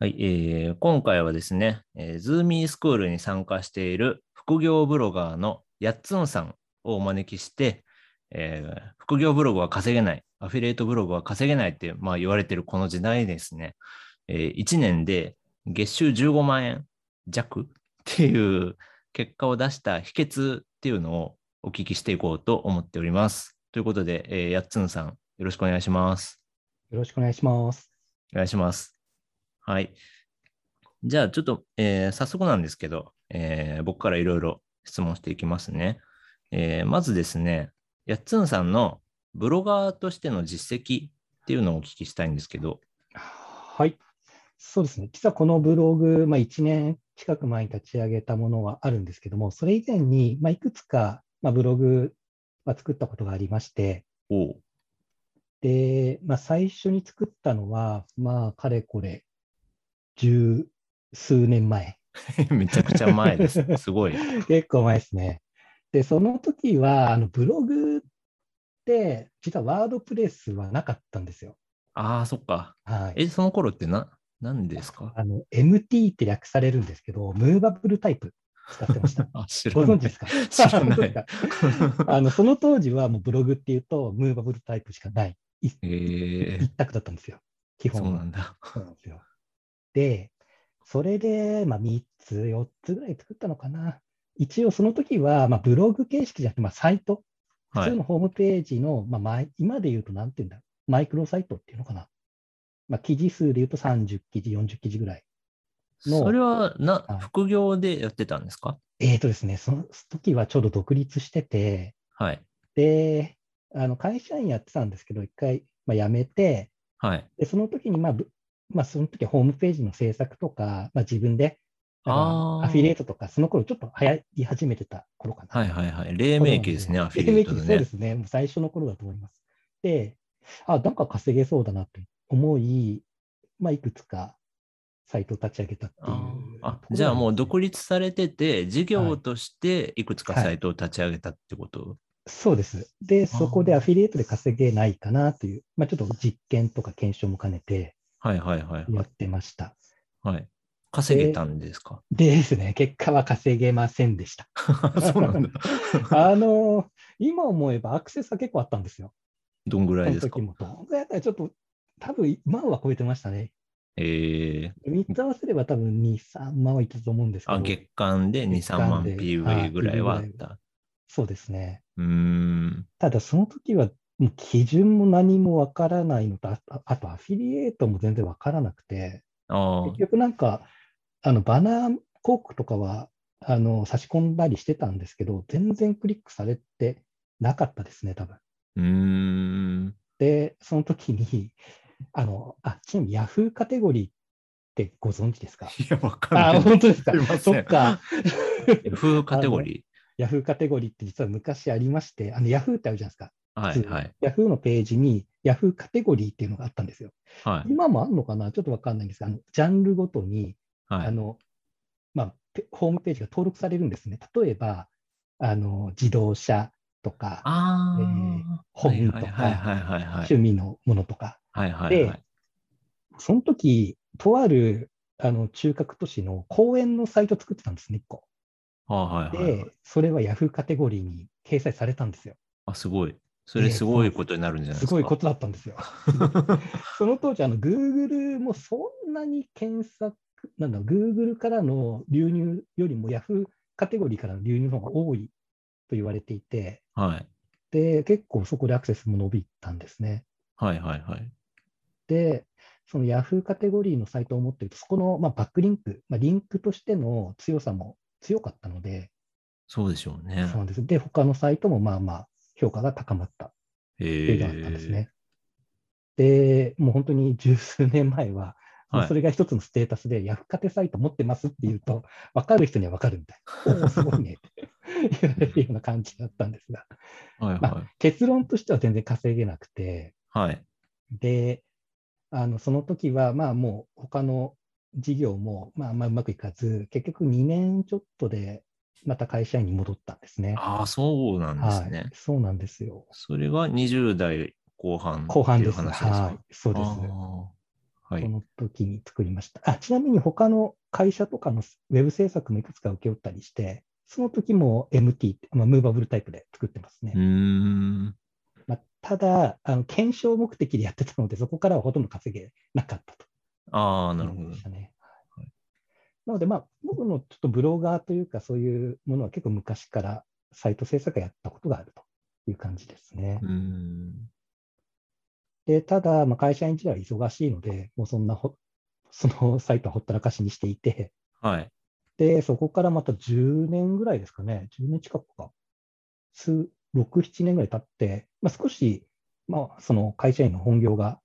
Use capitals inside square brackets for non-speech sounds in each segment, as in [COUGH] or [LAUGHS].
はい、えー今回はですね、えー、ズーミースクールに参加している副業ブロガーのやっつんさんをお招きして、えー副業ブログは稼げない、アフィリエイトブログは稼げないって、まあ、言われてるこの時代ですね、え1年で月収15万円弱っていう結果を出した秘訣っていうのをお聞きしていこうと思っております。ということで、えーやっつんさん、よろしくお願いします。よろしくお願いします。お願いします。はい。じゃあ、ちょっと、えー早速なんですけど、えー僕からいろいろ質問していきますね。えーまずですね、やっつんさんのブロガーとしての実績っていうのをお聞きしたいんですけど、はい。そうですね。実はこのブログ、まあ、1年近く前に立ち上げたものはあるんですけども、それ以前に、まあ、いくつか、まあ、ブログは作ったことがありまして、で、まあ、最初に作ったのは、まあ、かれこれ、十数年前。[LAUGHS] めちゃくちゃ前です。すごい。[LAUGHS] 結構前ですね。で、その時は、あのブログって、実はワードプレスはなかったんですよ。ああ、そっか。はい。え、その頃ってな、何ですか？あの、MT って略されるんですけど、ムーバブルタイプ使ってました。[LAUGHS] あ、知らない。ご存知ですか？知らないあの、その当時はもうブログっていうと、ムーバブルタイプしかない。いえ一択だったんですよ。基ー、本はそうなんだ。そうなんですよ。で、それで、まあ、3つ、4つぐらい作ったのかな。一応その時は、まあ、ブログ形式じゃなくて、まあ、サイト、はい普通のホームページの、まあマイ、今で言うと、なんていうんだ、マイクロサイトっていうのかな。まあ、記事数で言うと30記事、40記事ぐらい。のそれはなはい、副業でやってたんですか？えーとですね、その時はちょうど独立してて、はい。で、あの会社員やってたんですけど、一回、まあ、辞めて、はい。でその時に、まあぶまあ、その時はホームページの制作とか、まあ、自分でアフィリエイトとか、その頃ちょっと流行り始めてた頃かな。はいはいはい。黎明期ですね、アフィリエイトのね黎明期そうで。すね。もう最初の頃だと思います。で、あ、なんか稼げそうだなと思い、まあ、いくつかサイトを立ち上げたっていうあーあじゃあもう独立されてて、事業としていくつかサイトを立ち上げたってこと、そうです。で、そこでアフィリエイトで稼げないかなという、まあ、ちょっと実験とか検証も兼ねてはいはいはいはい。やってました。はい、稼げたんですか、でですね、結果は稼げませんでした。[LAUGHS] そうなんだ。[LAUGHS] あの、今思えばアクセスは結構あったんですよ。どんぐらいですか？時も。どんぐらいだったらちょっと、多分万は超えてましたね。えー、3つ合わせれば多分2、3万はいったと思うんですけど。あ月間で2、3月間万で PV ぐらいはあっはいた。そうですね。うーん。ただその時は基準も何もわからないのと、あとアフィリエイトも全然わからなくて、結、局なんか、あのバナー広告とかはあの差し込んだりしてたんですけど、全然クリックされてなかったですね、多分。うーん。で、その時に、あの、あ、ちなみに Yahoo カテゴリーってご存知ですか？いや、わかんない。あ、本当ですか？そっか。F カテゴリ Yahoo カテゴリーって実は昔ありまして、あの Yahoo ってあるじゃないですか。ーはいはい。Yahoo のページに Yahoo カテゴリーっていうのがあったんですよ。はい。今もあるのかな？ちょっとわかんないんですが、あのジャンルごとに、はい。あの、まあ、ペホームページが登録されるんですね。例えば、あの、自動車とか、あえーあ、本とか。趣味のものとか。はいはいはい。その時、とある、あの、中核都市の公園のサイト作ってたんですね、1個。はいはいはいはいで、それは Yahoo カテゴリーに掲載されたんですよ。あ、すごい。それすごいことになるんじゃないですか？すごいことだったんですよ。[LAUGHS] その当時、あの、Google もそんなに検索、なんだろう、Google からの流入よりも Yahoo カテゴリーからの流入の方が多いと言われていて、はい。で、結構そこでアクセスも伸びたんですね。はいはいはい。で、その Yahoo カテゴリーのサイトを持っていると、そこの、まあ、バックリンク、まあ、リンクとしての強さも強かったので、そうでしょうねそう。です。で、他のサイトもまあまあ評価が高まったってへいうのがあったんですね。で、もう本当に十数年前は、はいそれが一つのステータスで、ヤフカテサイト持ってますって言うと、分かる人には分かるみたいな。[LAUGHS] おお、すごいねって言われるような感じだったんですが、まはいは結論としては全然稼げなくて、い。はい。で、あのその時は、まあもう他の事業も、まあ、あんまうまくいかず、結局2年ちょっとで、また会社員に戻ったんですね。ああ、そうなんですね。はい、そうなんですよ。それが20代後半後半です。ですか？はい、そうです。はい。その時に作りました。あちなみに他の会社とかのウェブ制作もいくつか請け負ったりして、その時も MT まあ、ムーバブルタイプで作ってますね。うーん。まあ、ただあの、検証目的でやってたので、そこからはほとんど稼げなかったと。ああ、なるほどね。はいなので、まあ、僕のちょっとブロガーというか、そういうものは結構昔からサイト制作やったことがあるという感じですね。で、ただ、まあ、会社員時代は忙しいので、もうそんなほ、そのサイトはほったらかしにしていて、はい。で、そこからまた10年ぐらいですかね、10年近くか、数、6、7年ぐらい経って、まあ、少し、まあ、その会社員の本業が、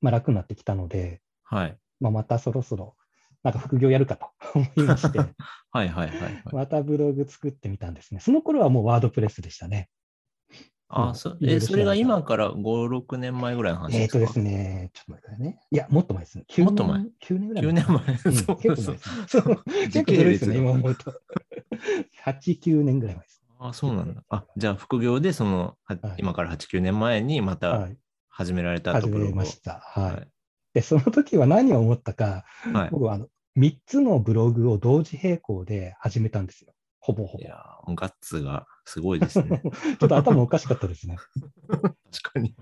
まあ、楽になってきたので、はい。まあ、またそろそろ、なんか副業やるかと [LAUGHS] 思いまして、[LAUGHS] はいはいはいはい。またブログ作ってみたんですね。その頃はもうワードプレスでしたね。あ、そえ、それが今から5、6年前ぐらいの話ですか？えっとですね、ちょっと待ってくださいね。いや、もっと前ですね。9もっと前？年 ?9 年ぐらい ?9 年前？うんそう結構そう前ですね。そう [LAUGHS] 結構古いですね、今思うと。8、9年ぐらい前です。あ、そうなんだ。あ、じゃあ副業でその、ははい今から8、9年前にまたはい。始められたと始ブログをめました。はい。はいで、その時は何を思ったか、はい。僕はあの3つのブログを同時並行で始めたんですよ。ほぼほぼ。いやー、もうガッツがすごいですね。[LAUGHS] ちょっと頭おかしかったですね。[LAUGHS] 確かに。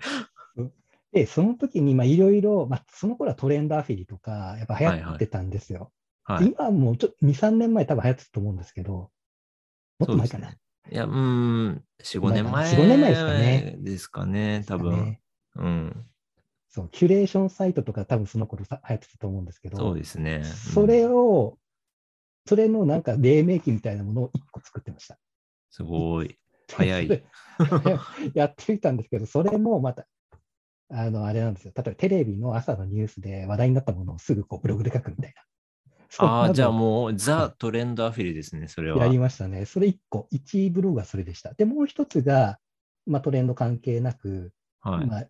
で、その時にまあいろいろ、まあ、その頃はトレンドアフィリとか、やっぱ流行ってたんですよ。はい。今もうちょっと2、3年前多分流行ってたと思うんですけど、もっと前かな。いや、うーん、4、5年前。4 5年前ですかね。ですかね、多分。ねうん。そう、キュレーションサイトとか多分その頃さ流行ってたと思うんですけど、そうですね。それうんを、それのなんか黎明期みたいなものを1個作ってました。すごい。早いそれ [LAUGHS] やってみたんですけど、それもまた、あの、あれなんですよ。例えばテレビの朝のニュースで話題になったものをすぐこうブログで書くみたいな。[LAUGHS] ああ、じゃあうもう、ザ・トレンドアフィリですね、それは。やりましたね。それ1個、1ブログはそれでした。で、もう一つが、まあ、トレンド関係なく、はい。まあ、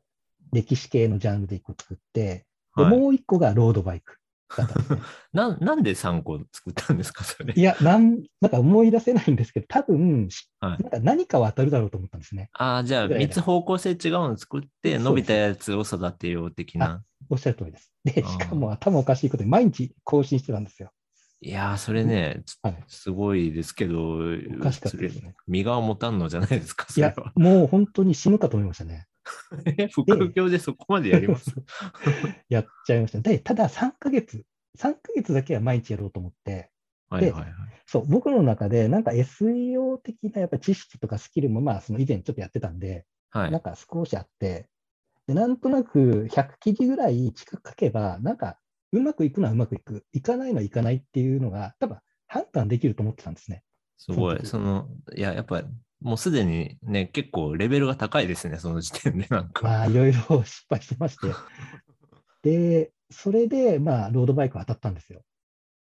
歴史系のジャンルで1個作って、ではいもう1個がロードバイクだったんですね。[LAUGHS] ななんで3個作ったんですか、それ？い。やなん、なんか思い出せないんですけど、多分、しはいなんか何かは当たるだろうと思ったんですね。ああ、じゃあぐらいだ3つ方向性違うの作って、伸びたやつを育てよう的な。おっしゃる通りです。で、あーしかも頭おかしいことに毎日更新してたんですよ。いやー、それね、つはい。すごいですけど、おかしかったですそれね。身が持たんのじゃないですか、いやそれは。、もう本当に死ぬかと思いましたね。え副業でそこまでやります？[LAUGHS] やっちゃいました。で、ただ3ヶ月、3ヶ月だけは毎日やろうと思って、はいはいはい。そう、僕の中でなんか SEO 的なやっぱ知識とかスキルもまあその以前ちょっとやってたんで、はいなんか少しあって、でなんとなく100記事ぐらい近く書けば、なんかうまくいくのはうまくいく、いかないのはいかないっていうのが多分判断できると思ってたんですね。すごい。そその、いや、やっぱ、もうすでにね、結構レベルが高いですね、その時点で [LAUGHS] なんか。まあいろいろ [LAUGHS] 失敗してまして。[LAUGHS] で、それでまあロードバイク当たったんですよ。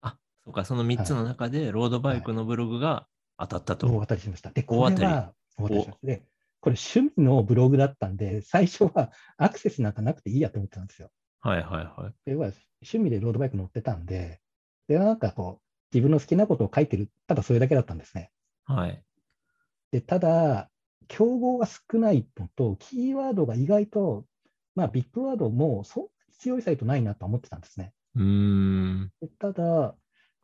あ、そうか、その3つの中で、ロードバイクのブログが当たったと。大当たりしました。で、これは大当たりしました。で、これ趣味のブログだったんで、最初はアクセスなんかなくていいやと思ってたんですよ。はいはいはい。で要は趣味でロードバイク乗ってたんで、で、なんかこう、自分の好きなことを書いてる、ただそれだけだったんですね。はい。で、ただ、競合が少ないのと、キーワードが意外と、まあ、ビッグワードもそんなに強いサイトないなと思ってたんですね。うーん。でただ、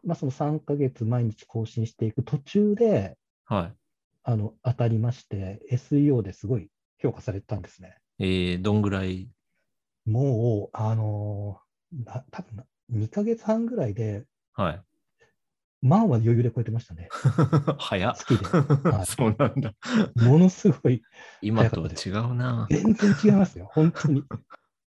まあ、その3ヶ月毎日更新していく途中で、はい。あの、当たりまして、SEO ですごい評価されたんですね。えー、どんぐらい？もう、あのーな多分な2ヶ月半ぐらいで、はい。万は余裕で超えてましたね。[LAUGHS] 早っ。好きではい [LAUGHS] そうなんだ。ものすごい、今とは違うな。全然違いますよ、[LAUGHS] 本当に。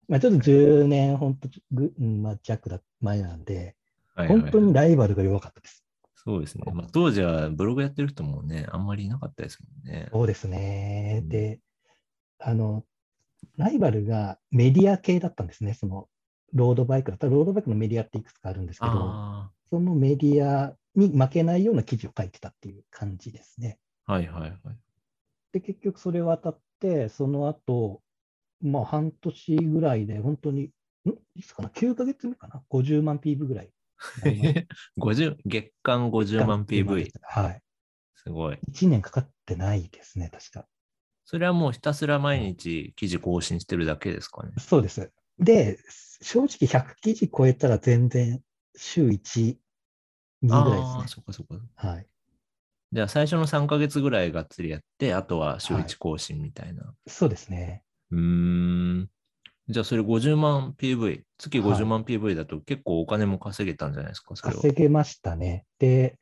まあちょっと10年、本当ぐ、うんまあ、弱だ前なんで、はいはい本当にライバルが弱かったです。そうですね。まあ、当時はブログやってる人もね、あんまりいなかったですもんね。そうですねう。んで、あの、ライバルがメディア系だったんですね。その、ロードバイクだったら、ロードバイクのメディアっていくつかあるんですけど、あそのメディアに負けないような記事を書いてたっていう感じですね。あ、はいはいはい。で、結局それを当たって、その後、まあ半年ぐらいで、本当に、ん？いつかな ?9 ヶ月目かな ?50 万 PV ぐらい。50月間50万 PV。はい。すごい。1年かかってないですね、確か。それはもうひたすら毎日記事更新してるだけですかね？そうです。で、正直100記事超えたら全然週1、2ぐらいですね。そっかそっか。はい。じゃあ最初の3ヶ月ぐらいがっつりやって、あとは週はい1更新みたいな。そうですね。うーん。じゃあそれ50万 PV、月はい50万 PV だと結構お金も稼げたんじゃないですか、は。稼げましたね。で、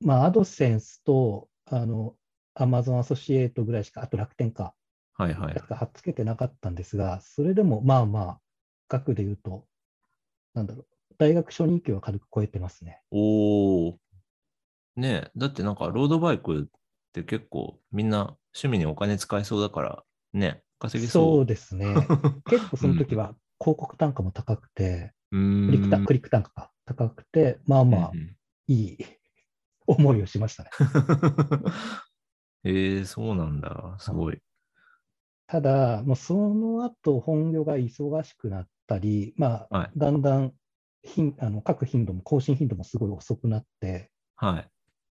まあ、アドセンスと、あの、アマゾンアソシエイトぐらいしか、あと楽天か、はいはいし。か貼っつけてなかったんですが、それでもまあまあ、額で言うと、なんだろう、大学初任給は軽く超えてますね。おー。ねえ、だってなんかロードバイクって結構みんな趣味にお金使いそうだから、ね、稼ぎそう。そうですね。[LAUGHS] 結構その時は広告単価も高くて、うーん。クリック単クリック単価が高くて、まあまあう、んいい [LAUGHS] 思いをしましたね。う [LAUGHS] んえー、そうなんだ。すごい。ただ、もうその後本業が忙しくなったり、まあ、はいだんだん頻あの書く頻度も更新頻度もすごい遅くなって、はい。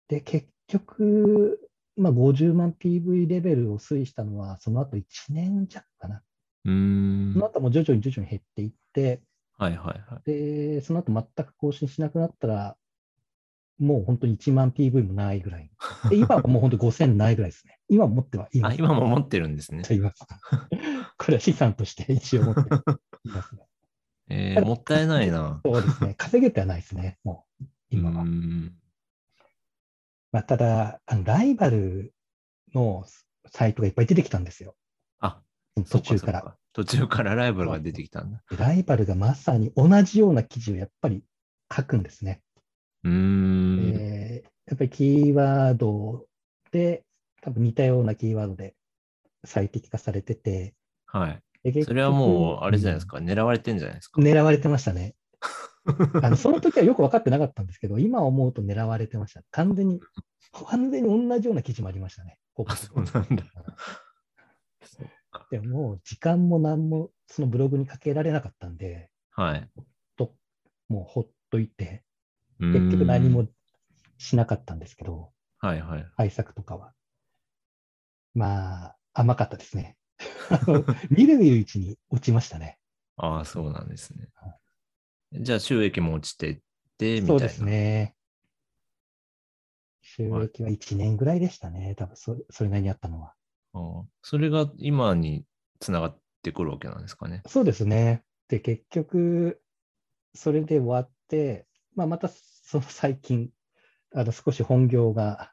で、結局、まあ、50万 PV レベルを推移したのは、その後1年弱かな。うーん。その後も徐々に徐々に減っていって、はいはいはい。で、その後全く更新しなくなったら、もう本当に1万 PV もないぐらい。で今はもう本当に5000ないぐらいですね。[LAUGHS] 今持ってはいまあ、す。今も持ってるんですね。います。これは資産として一応持っていますね。えー、[LAUGHS] もったいないな。[LAUGHS] そうですね。稼げてはないですね、もう、今は。まあ、ただあの、ライバルのサイトがいっぱい出てきたんですよ。あ、途中から。そうそう途中からライバルが出てきたんだ。でライバルがまさに同じような記事をやっぱり書くんですね。うーん。えーやっぱりキーワードで、多分似たようなキーワードで最適化されてて、はい。それはもう、あれじゃないですか。か。狙われてんじゃないですか。狙われてましたね。[LAUGHS] あのその時はよく分かってなかったんですけど、今思うと狙われてました。完全に、完全に同じような記事もありましたね。あ、そうなんだ。でも時間も何もそのブログにかけられなかったんで、はい。ともうほっといて、結局何もしなかったんですけど、はいはい。対策とかは。まあ、甘かったですね。見る見るうちに落ちましたね。ああ、そうなんですね。じゃあ収益も落ちてって、みたいな。そうですね。収益は1年ぐらいでしたね。多分そそれなりにあったのは。ああそれが今につながってくるわけなんですかね。そうですね。で、結局、それで終わって、まあ、またその最近、あの少し本業が、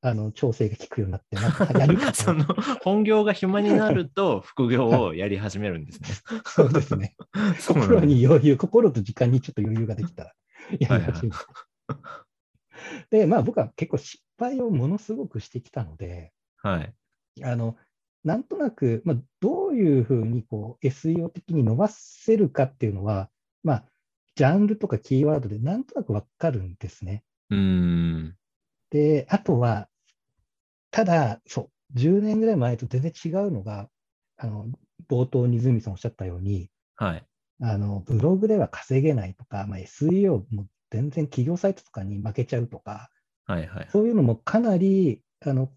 あの調整が効くようになって、なんかやるかとその本業が暇になると副業をやり始めるんですね。そうですね。[LAUGHS] 心に余裕、心と時間にちょっと余裕ができたらやり始めた。で、まあ僕は結構失敗をものすごくしてきたので、はい。あの、なんとなく、まあ、どういうふうにこう SEO 的に伸ばせるかっていうのは、まあ、ジャンルとかキーワードでなんとなくわかるんですね。うーん。で、あとは、ただ、そう、10年ぐらい前と全然違うのが、あの、冒頭にズミさんおっしゃったように、はい。あの、ブログでは稼げないとか、まあ、SEO も全然企業サイトとかに負けちゃうとか、はいはい。そういうのもかなり、あの、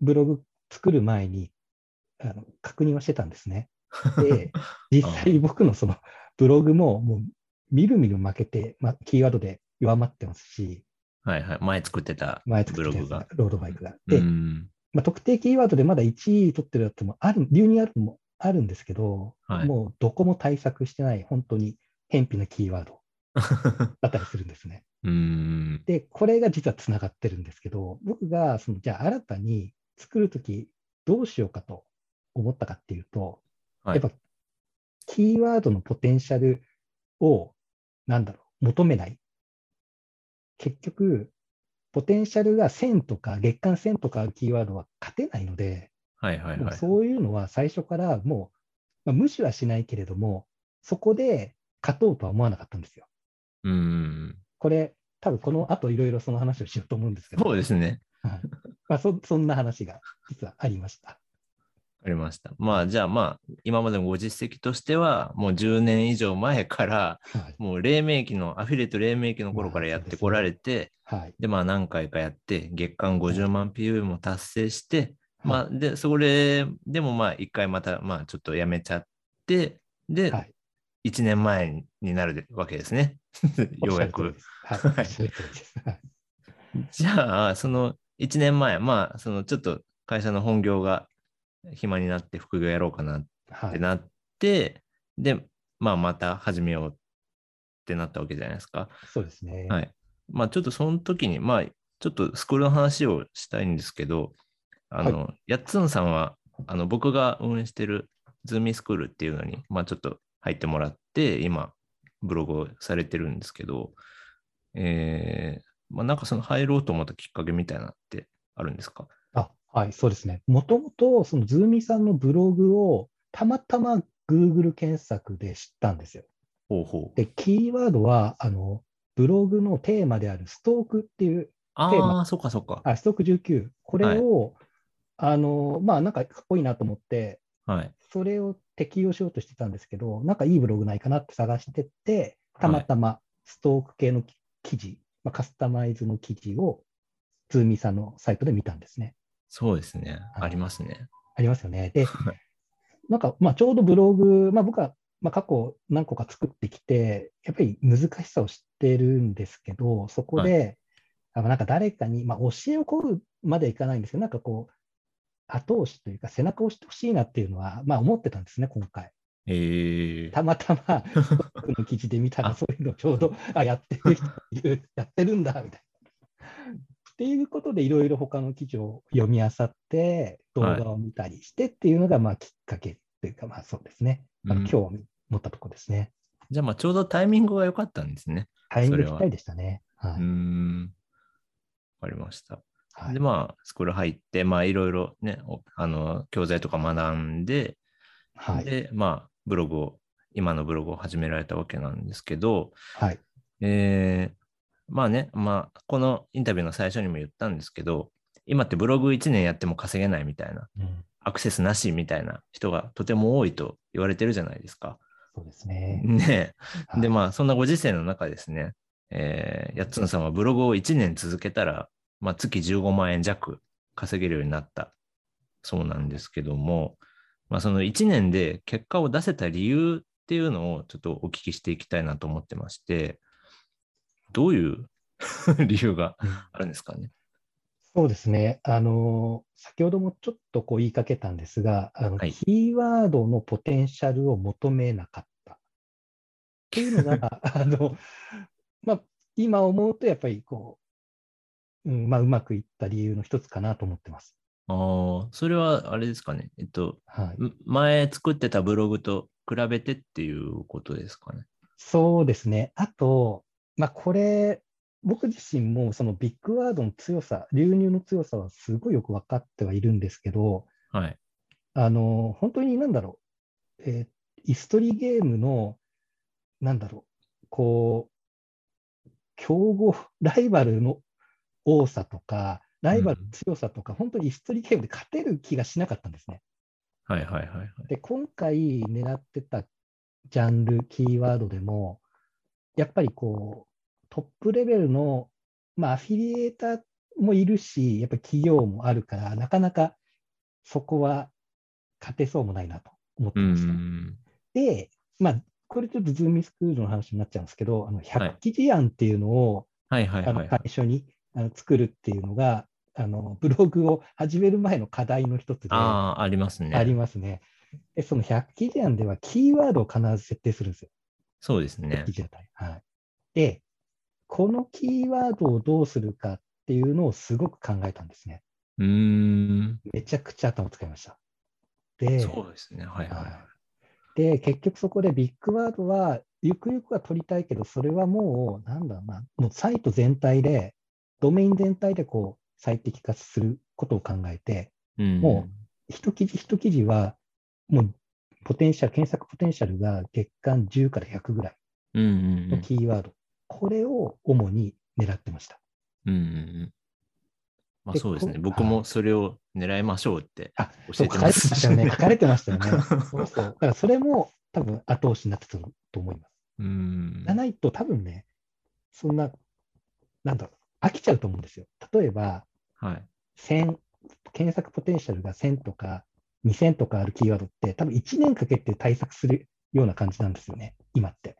ブログ作る前に、あの、確認はしてたんですね。で、[LAUGHS] 実際僕のそのブログももうみるみる負けて、まあ、キーワードで弱まってますし、はいはい。前作ってた前作ログが。ロードバイクが。うで、ん。まあ、特定キーワードでまだ1位取ってるやつもある、流入あるのもあるんですけど、はいもうどこも対策してない、本当に偏僻なキーワード [LAUGHS] だったりするんですね。で、これが実はつながってるんですけど、僕がそのじゃあ新たに作るときどうしようかと思ったかっていうと、はいやっぱキーワードのポテンシャルを、なんだろう、求めない。結局、ポテンシャルが1000とか月間1000とかキーワードは勝てないので、はいはいはい。そういうのは最初からもう、まあ、無視はしないけれども、そこで勝とうとは思わなかったんですよ。うーん。これ、多分この後いろいろその話をしようと思うんですけど、そうですね。はいまあ、そ [LAUGHS] そんな話が実はありました。ありました。まあ、じゃあまあ、今までのご実績としては、もう10年以上前から、はい。もう黎明期の、アフィリエイト黎明期の頃からやってこられて、はい。で、まあ何回かやって、月間50万 PV も達成して、まはあ、で、それでもまあ一回また、まあちょっとやめちゃって、で、はい。1年前になるわけですね。[LAUGHS] ようやく。はいじゃあ、その1年前、まあ、そのちょっと会社の本業が暇になって副業やろうかなっはい。てなって、で、まあ、また始めようってなったわけじゃないですか。そうですね。はい。まあ、ちょっとその時に、まあ、ちょっとスクールの話をしたいんですけど、あの、やっつんさんは、あの、僕が運営してるズーミースクールっていうのに、まあ、ちょっと入ってもらって、今、ブログをされてるんですけど、えー、まあ、なんかその入ろうと思ったきっかけみたいなのってあるんですか？あ、はい、そうですね。もともと、そのズーミさんのブログをたまたま Google 検索で知ったんですよ。ほうほう。で、キーワードは、あの、ブログのテーマであるストークっていう、テーあマあ、そっかそっか。あ、ストーク19、これを、あの、まあ、なんかかっこいいなと思って、はい。それを適用しようとしてたんですけど、なんかいいブログないかなって探してって、たまたまストーク系の記事、まあ、カスタマイズの記事を、ズーミさんのサイトで見たんですね。そうですね。はいありますね。ありますよね。ではい、なんか、まあ、ちょうどブログ、まあ、僕は、まあ、過去何個か作ってきて、やっぱり難しさを知ってるんですけど、そこで、あのなんか誰かに、まあ、教えを請うまではいかないんですけど、なんかこう、後押しというか、背中を押してほしいなっていうのは、まあ、思ってたんですね、今回。えー、たまたま、[LAUGHS] 僕の記事で見たら、あそういうのちょうど、あ、やってるやってるんだ、みたいな。っていうことで、いろいろ他の記事を読み漁って、動画を見たりしてっていうのが、まあ、きっかけというか、まあ、そうですね。あうんの興味持ったところですね。じゃあ、まあ、ちょうどタイミングが良かったんですね。タイミングぴったりでしたね。はい。ん。わかりました。はいで、まあ、スクール入って、まあ、いろいろね、おあの、教材とか学んで、はい。で、まあ、ブログを、今のブログを始められたわけなんですけど、はい。えーまあね、まあ、このインタビューの最初にも言ったんですけど、今ってブログ1年やっても稼げないみたいな、うん。アクセスなしみたいな人がとても多いと言われてるじゃないですか。そうですね。ねはい。で、まあ、そんなご時世の中ですね、えー、やっつんさんはブログを1年続けたら、まあ、月15万円弱稼げるようになった。そうなんですけども、まあ、その1年で結果を出せた理由っていうのをちょっとお聞きしていきたいなと思ってまして、どういう [LAUGHS] 理由がうんあるんですかね？そうですね。あの、先ほどもちょっとこう言いかけたんですが、あの、はいキーワードのポテンシャルを求めなかった。っていうのが、[LAUGHS] あの、まあ、今思うとやっぱりこう、うん、まあ、うまくいった理由の一つかなと思ってます。ああ、それはあれですかね？えっと、はい。ん前作ってたブログと比べてっていうことですかね？そうですね。あと、まあ、これ、僕自身もそのビッグワードの強さ、流入の強さはすごいよく分かってはいるんですけど、はい。あの、本当になんだろう、えーイストリーゲームの、なんだろう、こう、競合、[LAUGHS] ライバルの多さとか、ライバルの強さとか、本当にイストリーゲームで勝てる気がしなかったんですね。はいはいはいはい。で、今回狙ってたジャンル、キーワードでも、やっぱりこう、トップレベルの、まあ、アフィリエーターもいるし、やっぱり企業もあるから、なかなかそこは勝てそうもないなと思ってうました。ん。で、まあ、これちょっとズームスクールの話になっちゃうんですけど、あのはい100記事案っていうのを、はいはいはい。あの最初にあの作るっていうのが、あのブログを始める前の課題の一つであああ、ありますね。りますね。で、その100記事案ではキーワードを必ず設定するんですよ。そうですねはい。で、このキーワードをどうするかっていうのをすごく考えたんですね。うーん。めちゃくちゃ頭使いました。で、そうですね。はいはいはい。で、結局そこでビッグワードは、ゆくゆくは取りたいけど、それはもう、なんだろうな、もうサイト全体で、ドメイン全体でこう最適化することを考えて、うん、も一記事一記事は、もうポテンシャル、検索ポテンシャルが月間10から100ぐらいのん。キーワード、これを主に狙ってました。うんうんうん。まあでそうですね。こ僕もそれを狙いましょうってあ、教そう書かれてえてましたよね。書かれてましたよね。[LAUGHS] そうそう。だからそれも多分後押しになってたと思います。うんじゃ。ないと多分ね、そんな、なんだろう、飽きちゃうと思うんですよ。例えば、はい。1000、検索ポテンシャルが1000とか2000とかあるキーワードって、多分1年かけて対策するような感じなんですよね、今って。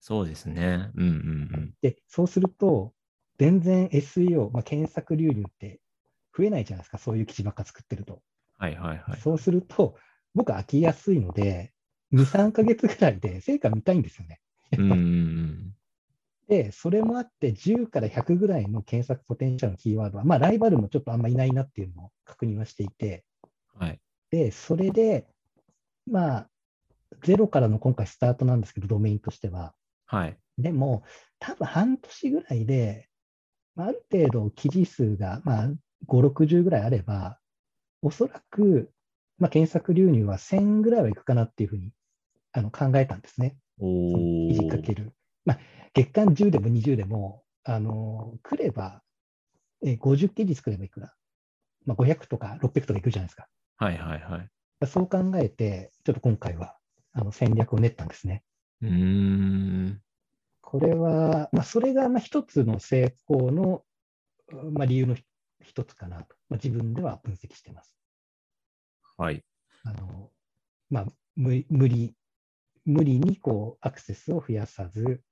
そうですね。うんうんで、そうすると、全然 SEO、まあ、検索流入って増えないじゃないですか、そういう記事ばっか作ってると。はいはいはい。そうすると、僕飽きやすいので、2、3ヶ月ぐらいで成果見たいんですよね。うんうんうん。で、それもあって、10から100ぐらいの検索ポテンシャルのキーワードは、まあ、ライバルもちょっとあんまいないなっていうのを確認はしていて、はい。で、それで、まあ、ゼロからの今回スタートなんですけど、ドメインとしては。はい。でも、多分半年ぐらいで、まあある程度記事数が、まあ、5、60ぐらいあれば、おそらく、まあ、検索流入は1000ぐらいはいくかなっていうふうにあの考えたんですね。記事かける。まあ、月間10でも20でも、あの来れば、えー50記事作ればいくら、まあ、500とか600とかいくじゃないですか。はいはいはい。そう考えて、ちょっと今回はあの戦略を練ったんですね。うーん。これは、まあ、それがまあ一つの成功の、まあ、理由のひ一つかなと、まあ、自分では分析してます。はい。あのまあ、無無理、無理にこうアクセスを増やさず、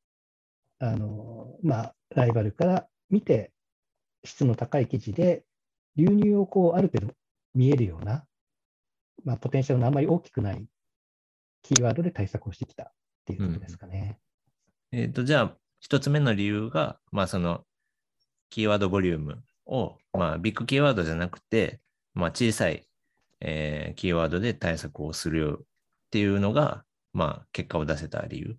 あのまあ、ライバルから見て、質の高い記事で、流入をこうある程度見えるような、まあ、ポテンシャルのあんまり大きくないキーワードで対策をしてきたっていうことですかね。えっ、と、じゃあ、一つ目の理由が、まあ、その、キーワードボリュームを、まあ、ビッグキーワードじゃなくて、まあ、小さい、えーキーワードで対策をするっていうのが、まあ、結果を出せた理由。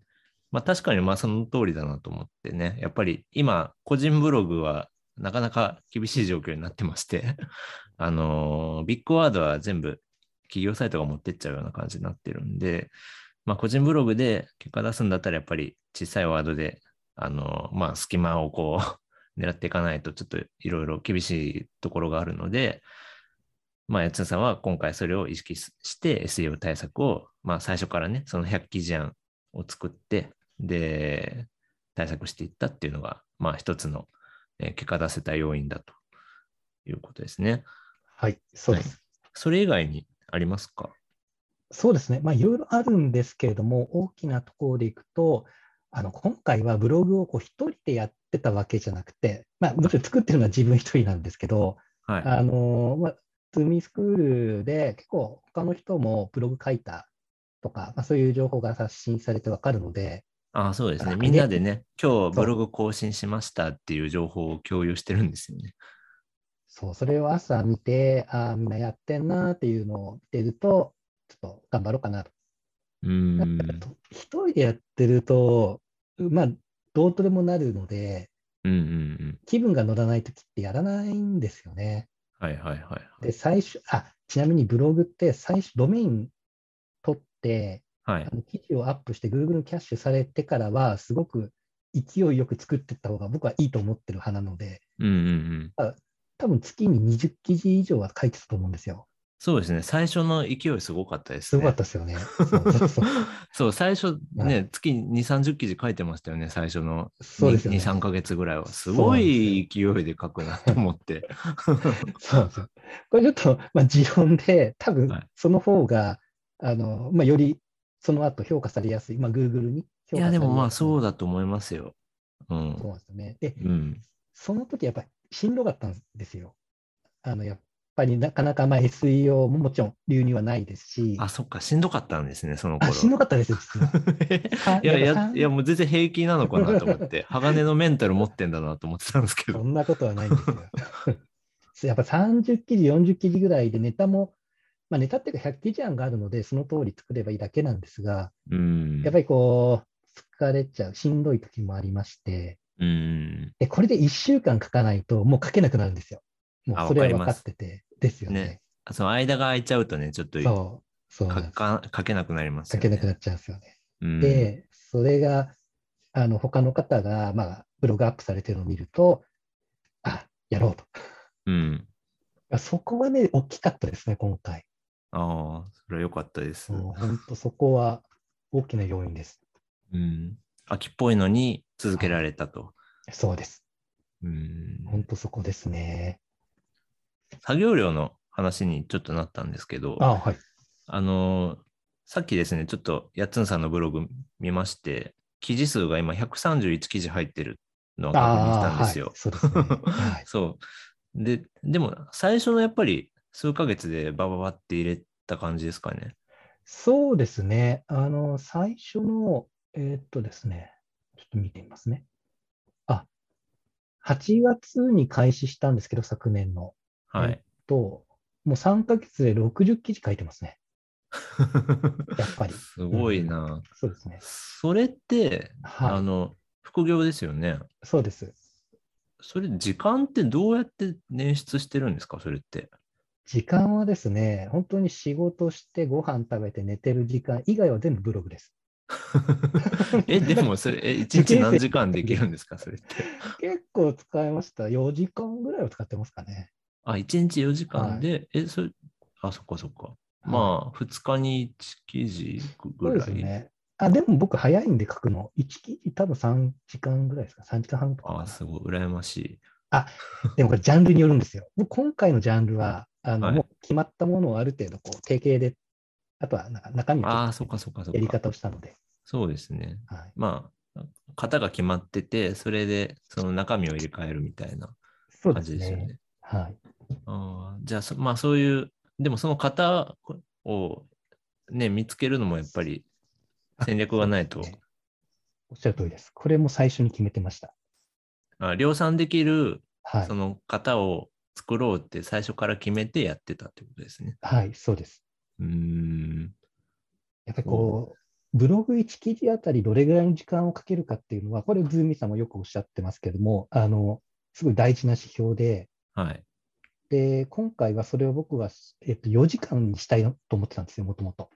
まあ、確かに、まあ、その通りだなと思ってね。やっぱり、今、個人ブログは、なかなか厳しい状況になってまして、[LAUGHS] あのービッグワードは全部企業サイトが持ってっちゃうような感じになってるんで、まあ、個人ブログで結果出すんだったら、やっぱり小さいワードで、あの、まあ、隙間をこう、[LAUGHS] 狙っていかないと、ちょっといろいろ厳しいところがあるので、まあ、やつさんは今回それを意識しして SEO 対策を、まあ、最初からね、その100記事案を作って、で、対策していったっていうのが、まあ、一つの、えー結果出せた要因だということですね。はい、そうです。それ以外にありますか？そうですね、まあ、いろいろあるんですけれども、大きなところでいくと、あの今回はブログをこう一人でやってたわけじゃなくて、まあ、もちろん作ってるのは自分一人なんですけど、はい。あのまあ、ズーミースクールで結構他の人もブログ書いたとか、まあ、そういう情報が発信されてわかるので、ああ、そうですね。あみんなでね、今日ブログ更新しましたっていう情報を共有してるんですよね。そう、それを朝見て、ああ、みんなやってんなっていうのを見てると、ちょっと頑張ろうかなと。うん。一人でやってると、まあ、どうとでもなるので、うんうんうん。気分が乗らないときってやらないんですよね。はいはいはいはい。で、最初、あ、ちなみにブログって最初、ドメイン取って、はいあ。の記事をアップして Google にキャッシュされてからは、すごく勢いよく作っていった方が僕はいいと思ってる派なので、うんうんうん。多分月に20記事以上は書いてたと思うんですよ。そうですね。最初の勢いすごかったですね。すごかったですよね。[LAUGHS] そうそうそうそう、最初はね、月に2、30記事書いてましたよね、最初のそうですよね。2、3ヶ月ぐらいは。すごい勢いで書くなと思って。そうそう。これちょっと、まあ、持論で、多分はいその方が、あの、まあ、よりその後評価されやすい。まあ、Google に評価されいや、でもまあそうだ。だと思いますよ。うん。そうなんですよね。で、うん。その時やっぱりしんどかったんですよ。あの、やっぱりなかなかまあ SEO ももちろん流入はないですし、あ、そっか、しんどかったんですね、その頃。あしんどかったですよ、実は。いやいや、[LAUGHS] いや、もう全然平気なのかなと思って、[LAUGHS] 鋼のメンタル持ってんだなと思ってたんですけど。そんなことはないんですよ。[LAUGHS] やっぱ30記事、40記事ぐらいでネタも、まあ、ネタっていうか100記事案があるので、その通り作ればいいだけなんですが、うん。やっぱりこう、疲れちゃう、しんどい時もありまして、うん。でこれで1週間書かないと、もう書けなくなるんですよ。もあうそれは分かってて、ですよね。ねその間が空いちゃうとね、ちょっとそう、そう書けなくなりますよね。書けなくなっちゃうんですよね。うん、で、それが、あの、他の方が、まあ、ブログアップされてるのを見ると、あ、やろうと。うん。そこはね、大きかったですね、今回。ああ、それは良かったです。もう本当そこは大きな要因です。うん。秋っぽいのに続けられたと。そうです。うん。本当そこですね。作業量の話にちょっとなったんですけど、あはい。あの、さっきですね、ちょっとやっつんさんのブログ見まして、記事数が今131記事入ってるのを確認したんですよ。はい、そうですね。はい、[LAUGHS] そう。で、でも最初のやっぱり数ヶ月でバババって入れた感じですかね。そうですね。あの、最初の、えーっとですね、と見てみますね。あ、8月に開始したんですけど、昨年の。はい。と、もう3ヶ月で60記事書いてますね。[LAUGHS] やっぱり。すごいな。そうですね。それって、はいあの、副業ですよね。そうです。それ、時間ってどうやって捻出してるんですか、それって。時間はですね、本当に仕事してご飯食べて寝てる時間以外は全部ブログです。[LAUGHS] え、でもそれ、え、一日何時間できるんですか、それって。[LAUGHS] 結構使いました。4時間ぐらいは使ってますかね。あ、一日4時間で、え、それ、あ、そっかそっか。まあ、2日に1記事そうぐらい。ですね。あ、でも僕早いんで書くの。1記事多分3時間ぐらいですか。3時間半とかあ、すごい、羨ましい。でもこれジャンルによるんですよ。僕今回のジャンルは、あの、はいもう決まったものをある程度こう定型で、あとはなんか中身をああ、そっかそっかそっか。やり方をしたので。そうですね。はい、まあ、型が決まってて、それでその中身を入れ替えるみたいな感じですよね。ね。はい。あーじゃあそ、まあそういう、でもその型をね、見つけるのもやっぱり戦略がないと、ねおっしゃる通りです。これも最初に決めてました。あ量産できるはいそ。の型を作ろうって最初から決めてやってたってことですね。はい、そうです。うーん。やっぱりこう、ブログ1記事あたりどれぐらいの時間をかけるかっていうのは、これ、ズーミさんもよくおっしゃってますけども、あの、すごい大事な指標で、はい。で、今回はそれを僕は、えっと、4時間にしたいと思ってたんですよ、もともと。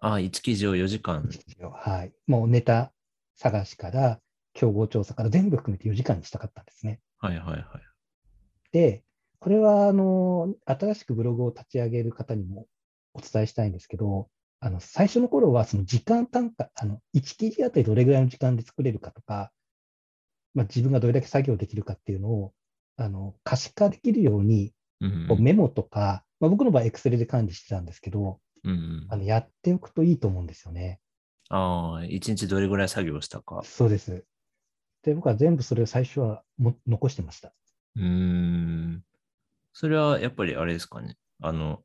あ、1記事を4時間。はい。もうネタ探しから、競合調査から全部含めて4時間にしたかったんですね。はいはいはい。で、これは、あの、新しくブログを立ち上げる方にもお伝えしたいんですけど、あの、最初の頃は、その時間単価、あの、1記事あたりどれぐらいの時間で作れるかとか、まあ、自分がどれだけ作業できるかっていうのを、あの、可視化できるように、うんこうメモとか、まあ、僕の場合、Excel で管理してたんですけど、うんうんあの、やっておくといいと思うんですよね。ああ、1日どれぐらい作業したか。そうです。で、僕は全部それを最初はも残してました。うーん。それはやっぱりあれですかね。あの、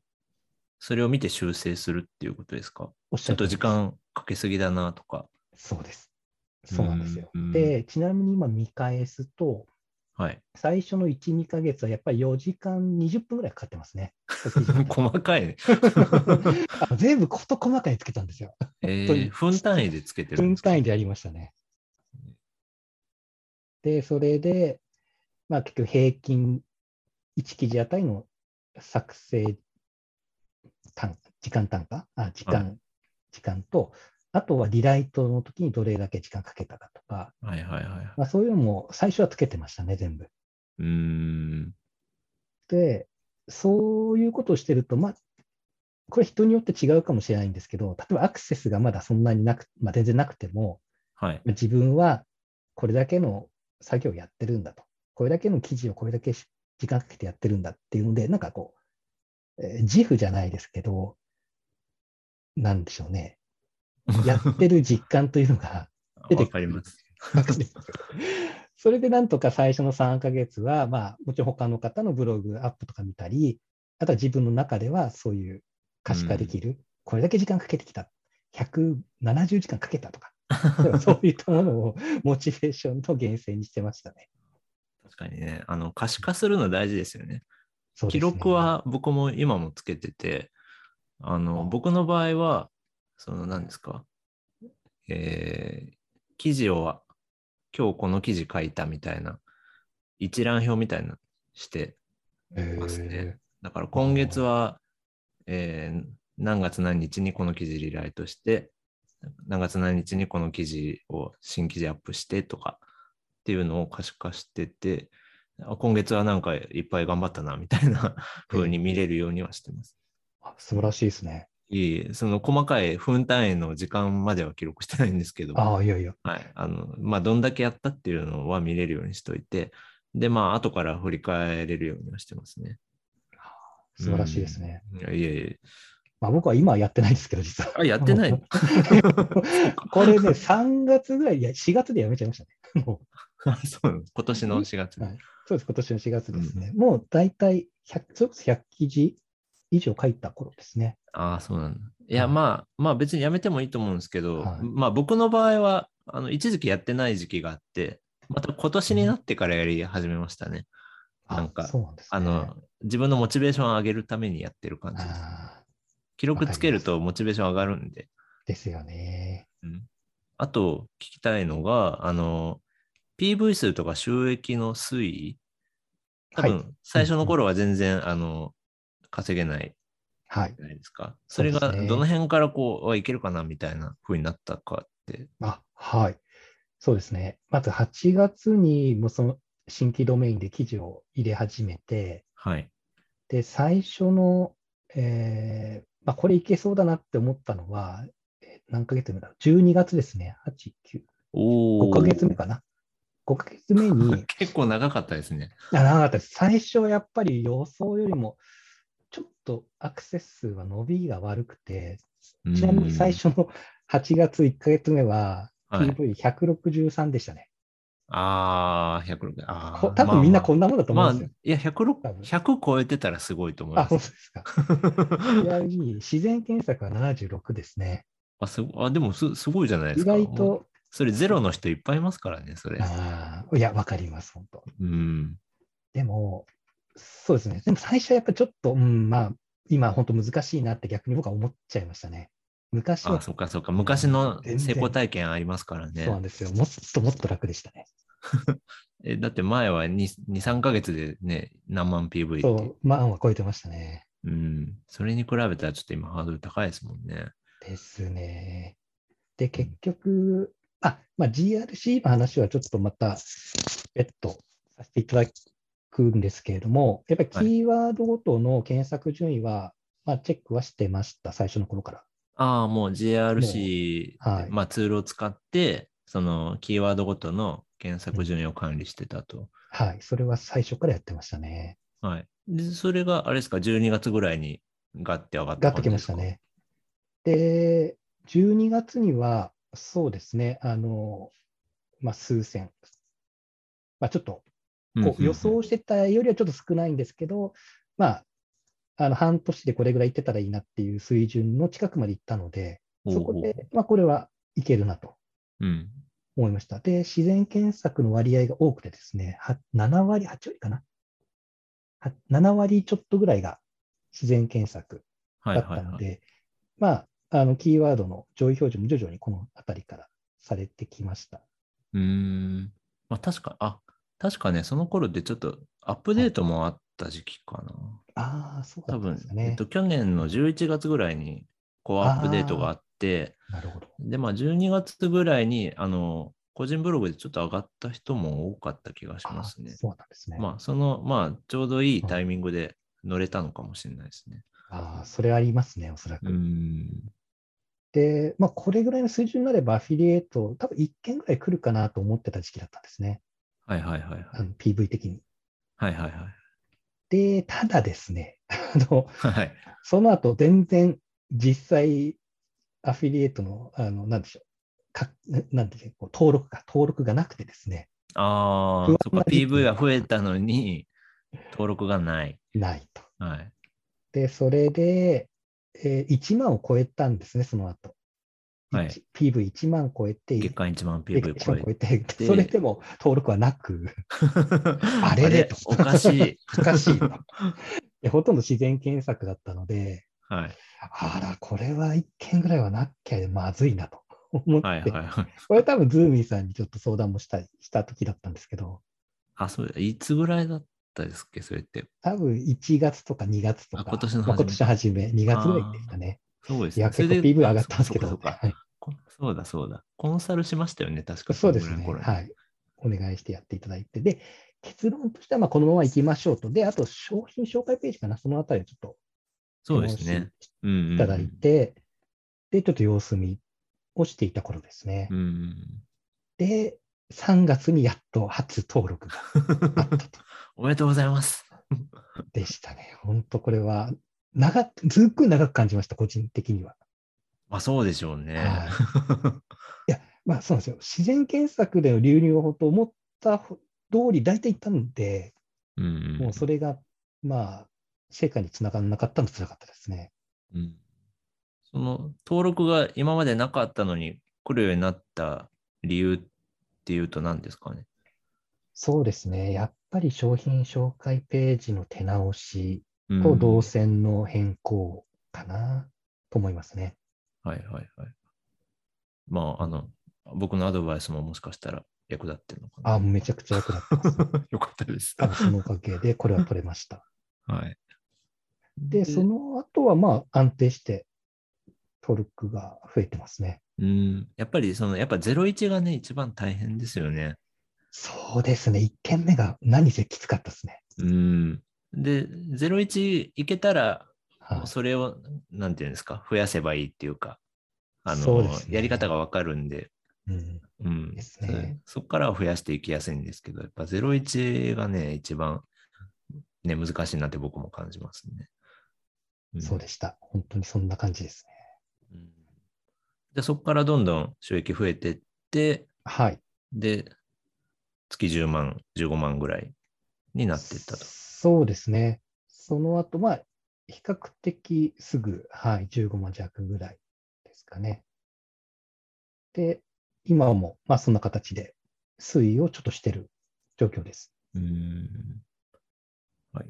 それを見て修正するっていうことですか？おっしちょっと時間かけすぎだなとか。そうです。そうなんですようん。で、ちなみに今見返すと、はい。最初の1、2ヶ月はやっぱり4時間20分ぐらいかかってますね。[LAUGHS] 細かいね。[LAUGHS] あ全部事細かにつけたんですよ。えー、分単位でつけてるん分単位でやりましたね。で、それで、まあ結局平均1記事あたりの作成単時間単価？あ、時間、は時間と、あとはリライトの時にどれだけ時間かけたかとか、はいはいはい。まあ、そういうのも最初はつけてましたね、全部。うーん。で、そういうことをしてると、まあ、これ人によって違うかもしれないんですけど、例えばアクセスがまだそんなになく、まあ、全然なくても、はい。自分はこれだけの作業をやってるんだと。これだけの記事をこれだけ時間かけてやってるんだっていうので、なんかこう、えー自負じゃないですけど、なんでしょうね。やってる実感というのが [LAUGHS] 出てくるわかります。それでなんとか最初の3ヶ月は、まあ、もちろん他の方のブログアップとか見たり、あとは自分の中ではそういう可視化できる、これだけ時間かけてきた、170時間かけたとか、[LAUGHS] そういったものをモチベーションの源泉にしてましたね。確かにね、あの、可視化するの大事ですよね。記録は僕も今もつけてて、あの、あ。僕の場合は、その何ですか、えー記事を、今日この記事書いたみたいな、一覧表みたいなのしてますね。だから今月は、えー何月何日にこの記事リライトして、何月何日にこの記事を新記事アップしてとかっていうのを可視化してて、あ今月はなんかいっぱい頑張ったなみたいな [LAUGHS] 風に見れるようにはしてます。あ素晴らしいですね。いい、その細かい分単位の時間までは記録してないんですけど、ああ、いやいや。はい。あの、まあ、どんだけやったっていうのは見れるようにしといて、で、まあ、後から振り返れるようにはしてますね。素晴らしいですね。うん。いやいえいえ。まあ僕は今はやってないですけど、実は。あ、やってないの？[LAUGHS] これね、3月ぐらい、いや、4月でやめちゃいましたね。も [LAUGHS] あそう今年の4月う。はい、そうです、今年の4月ですね。もう大体100、それこそ100記事以上書いた頃ですね。ああ、そうなんだ。いや、はいまあ、まあ別にやめてもいいと思うんですけど、はいまあ僕の場合は、あの、一時期やってない時期があって、また今年になってからやり始めましたね。あなんかそうなんですね。あの、自分のモチベーションを上げるためにやってる感じです。記録つけるとモチベーション上がるんで。ですよね。うんあと、聞きたいのが、あの、PV 数とか収益の推移。多はい分、最初の頃は全然、あの、稼げないはい。じゃないですか。それが、どの辺からこう、はいけるかなみたいな風になったかって。あ、はい。そうですね。まず8月にもうその新規ドメインで記事を入れ始めて、はい。で、最初の、えーまあ、これいけそうだなって思ったのは、えー何ヶ月目だ？ろう ?12 月ですね。8、9、お5ヶ月目かな。5ヶ月目に、[LAUGHS] 結構長かったですね。あ長かったです。最初やっぱり予想よりも、ちょっとアクセス数は伸びが悪くて、ちなみに最初の8月1ヶ月目は、はい PV163 でしたね。ああ、106。あこあ。多分みんなまあこんなもんだと思まあ、うんですよ。いや、106多分100超えてたらすごいと思いあ、ます。本当ですか。ちなみに自然検索は76ですね。[LAUGHS] あすごあでもす、すごいじゃないで意すか。もう外と、それゼロの人いっぱいいますからね、それ。あーいや、わかります、本当。うん。でも、そうですね。でも最初はやっぱちょっと、うん、まあ、今本当難しいなって逆に僕は思っちゃいましたね。昔はあ、そっかそっか。昔の成功体験ありますからそうなんね。ですよ。もっともっと楽でしたね。[LAUGHS] えだって前は2、2 3ヶ月でね、何万 PV って。そう、万は超えてましたね。うん。それに比べたらちょっと今ハードル高いですもんね。ですね。で、結局、あ、まあ、GRC の話はちょっとまた別途させていただくんですけれども、やっぱりキーワードごとの検索順位は、まあ、チェックはしてました、最初の頃から。ああ、もううはいまあ、ツールを使って、そのキーワードごとの検索順位を管理してたと。はい、それは最初からやってましたね。はい。で、それがあれですか、12月ぐらいにガッて上がったガッときましたね。で、12月には、そうですね、あの、まあ、数千。まあ、ちょっと。こう予想してたよりはちょっと少ないんですけど、まあ、あの半年でこれぐらいいってたらいいなっていう水準の近くまでいったので、そこで、まあ、これはいけるなとうん。思いました。で、自然検索の割合が多くてですね、は7割、8割かな？は7割ちょっとぐらいが自然検索だっはいはいはい。たので、まあ、あのキーワードの上位表示も徐々にこのあたりからされてきました。うーん。まあ確か、あ、確かね、その頃でちょっとアップデートもあった時期かな。ああ、そうだ多分ったんですか、ね。えっと、去年の11月ぐらいに、こうアップデートがあって、なるほど。で、まあ12月ぐらいに、あの、個人ブログでちょっと上がった人も多かった気がしますねあ。そうなんですね。まあ、その、まあ、ちょうどいいタイミングで乗れたのかもしれないですね。ああ、それありますね、おそらく。うーん。で、まあ、これぐらいの水準になれば、アフィリエイト、多分1件ぐらい来るかなと思ってた時期だったんですね、はいはいはいはい。あの PV 的に。はいはいはい。で、ただですね、あのはい。その後、全然実際、アフィリエイトの、あのなんでしょう、かななんていうかこう登録が、登録がなくてですね、ああそっか、PV が増えたのに、登録がない。ないと。はい。で、それで、えー1万を超えたんですね、その後。はい一 PV1 万超えて、月間1万月 PV 1超ええて、てそれでも登録はなく、あ [LAUGHS] あれれとおかしい。[LAUGHS] おかしいと。でほとんど自然検索だったので、はい。あら、これは1件ぐらいはなきゃまずいなと思って、はいはいはい。これ多分ズーミーさんにちょっと相談もしたりした時だったんですけど、あ、そうだ。いつぐらいだったですっけ、それって。多分1月とか2月とか、あ今年の初めまあ今年の初め、2月ぐらいでしたね。いや、そうですね。結構それで PV 上がったんですけど、そうかそうかはいこそうだそうだ。コンサルしましたよね、確かそうですね。はい。お願いしてやっていただいて。で、結論としてはまあこのまま行きましょうと。で、あと商品紹介ページかな、そのあたりをちょっとそうですね。うんうんうんいただいて、で、ちょっと様子見をしていた頃ですね。うんうん。で、3月にやっと初登録があったと。[LAUGHS] おめでとうございます。でしたね。本当これは長く、ずっくり長く感じました、個人的には。まあそうでしょうね。はい、いや、まあそうなんですよ。自然検索での流入法と思った通り、大体いったんで、うんうんもうそれが、まあ、成果につながらなかったのつらかったですね。うんその登録が今までなかったのに来るようになった理由っていうと何ですかね？そうですね。やっぱり商品紹介ページの手直しうんと動線の変更かなと思いますね。はいはいはい。まあ、あの、僕のアドバイスももしかしたら役立ってるのかな？あ、めちゃくちゃ役立ってます。[LAUGHS] よかったです。そのおかげでこれは取れました。[LAUGHS] はい。で、その後はまあ安定して登録が増えてますね。うん、やっぱりその、やっぱ01がね、一番大変ですよね。そうですね。1件目が何せきつかったですね。うん。で、01いけたら、はいそれを、なんていうんですか、増やせばいいっていうか、あの、ねやり方がわかるんで、うん、うん。ですねそそこからは増やしていきやすいんですけど、やっぱ01がね、一番、ね、難しいなって僕も感じますね。んそうでした。本当にそんな感じですね。うんで、そこからどんどん収益増えてって、はい。で、月10万、15万ぐらいになっていったと。そうですね。その後、まあ、比較的すぐ、はい、15万弱ぐらいですかね。で、今も、まあ、そんな形で推移をちょっとしてる状況です。うーん。はい。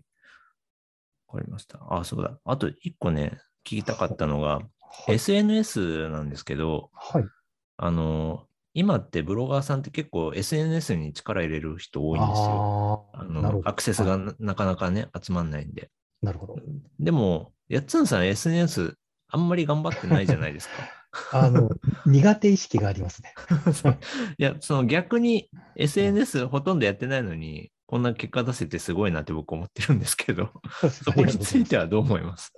わかりました。あ、そうだ。あと一個ね、聞きたかったのが、はい。SNS なんですけど、はい、あの、今ってブロガーさんって結構 SNS に力入れる人多いんですよ。あ。のアクセスがはいななかなかね、集まんないんで。なるほど。でも、やっつんさん SNS あんまり頑張ってないじゃないですか。[LAUGHS] あの、苦手意識がありますね。[LAUGHS] いや、その逆に SNS ほとんどやってないのに、こんな結果出せてすごいなって僕思ってるんですけど、そこについてはどう思います？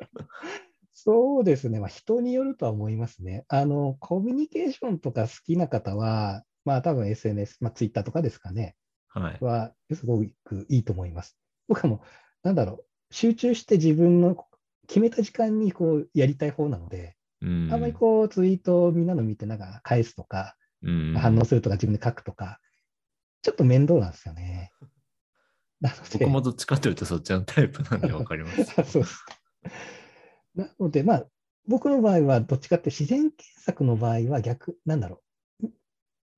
そうですね。まあ、人によるとは思いますね。あの、コミュニケーションとか好きな方は、まあ、多分 SNS、まあ、Twitter とかですかね、はい。は、すごくいいと思います。僕はもう、なんだろう、集中して自分の決めた時間にこうやりたい方なので、うんあんまりこう、ツイートをみんなの見て、なんか返すとか、うん反応するとか、自分で書くとか、ちょっと面倒なんですよね。なので、僕もどっちかというとそっちのタイプなんでわかります。[LAUGHS] そうです。なので、まあ、僕の場合は、どっちかって自然検索の場合は逆、なんだろう、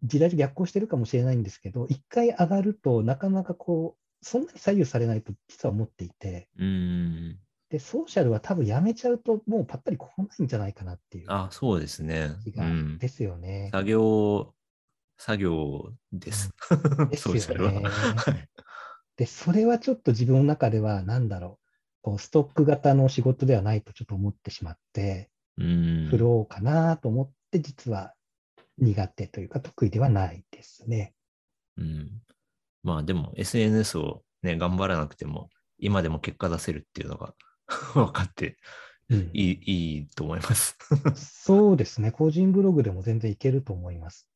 時代と逆行してるかもしれないんですけど、一回上がるとなかなかこう、そんなに左右されないと実は思っていて、うん。で、ソーシャルは多分やめちゃうと、もうぱったり来ないんじゃないかなっていうあ、そうですね。うん。ですよね。作業、作業です。ですよね [LAUGHS] で、それはちょっと自分の中では、なんだろう、こうストック型の仕事ではないとちょっと思ってしまって、うん。フローかなと思って、実は苦手というか得意ではないですね。うん。まあでも SNS をね、頑張らなくても、今でも結果出せるっていうのが [LAUGHS] 分かってうんいいいいと思います。[LAUGHS] そうですね。個人ブログでも全然いけると思います。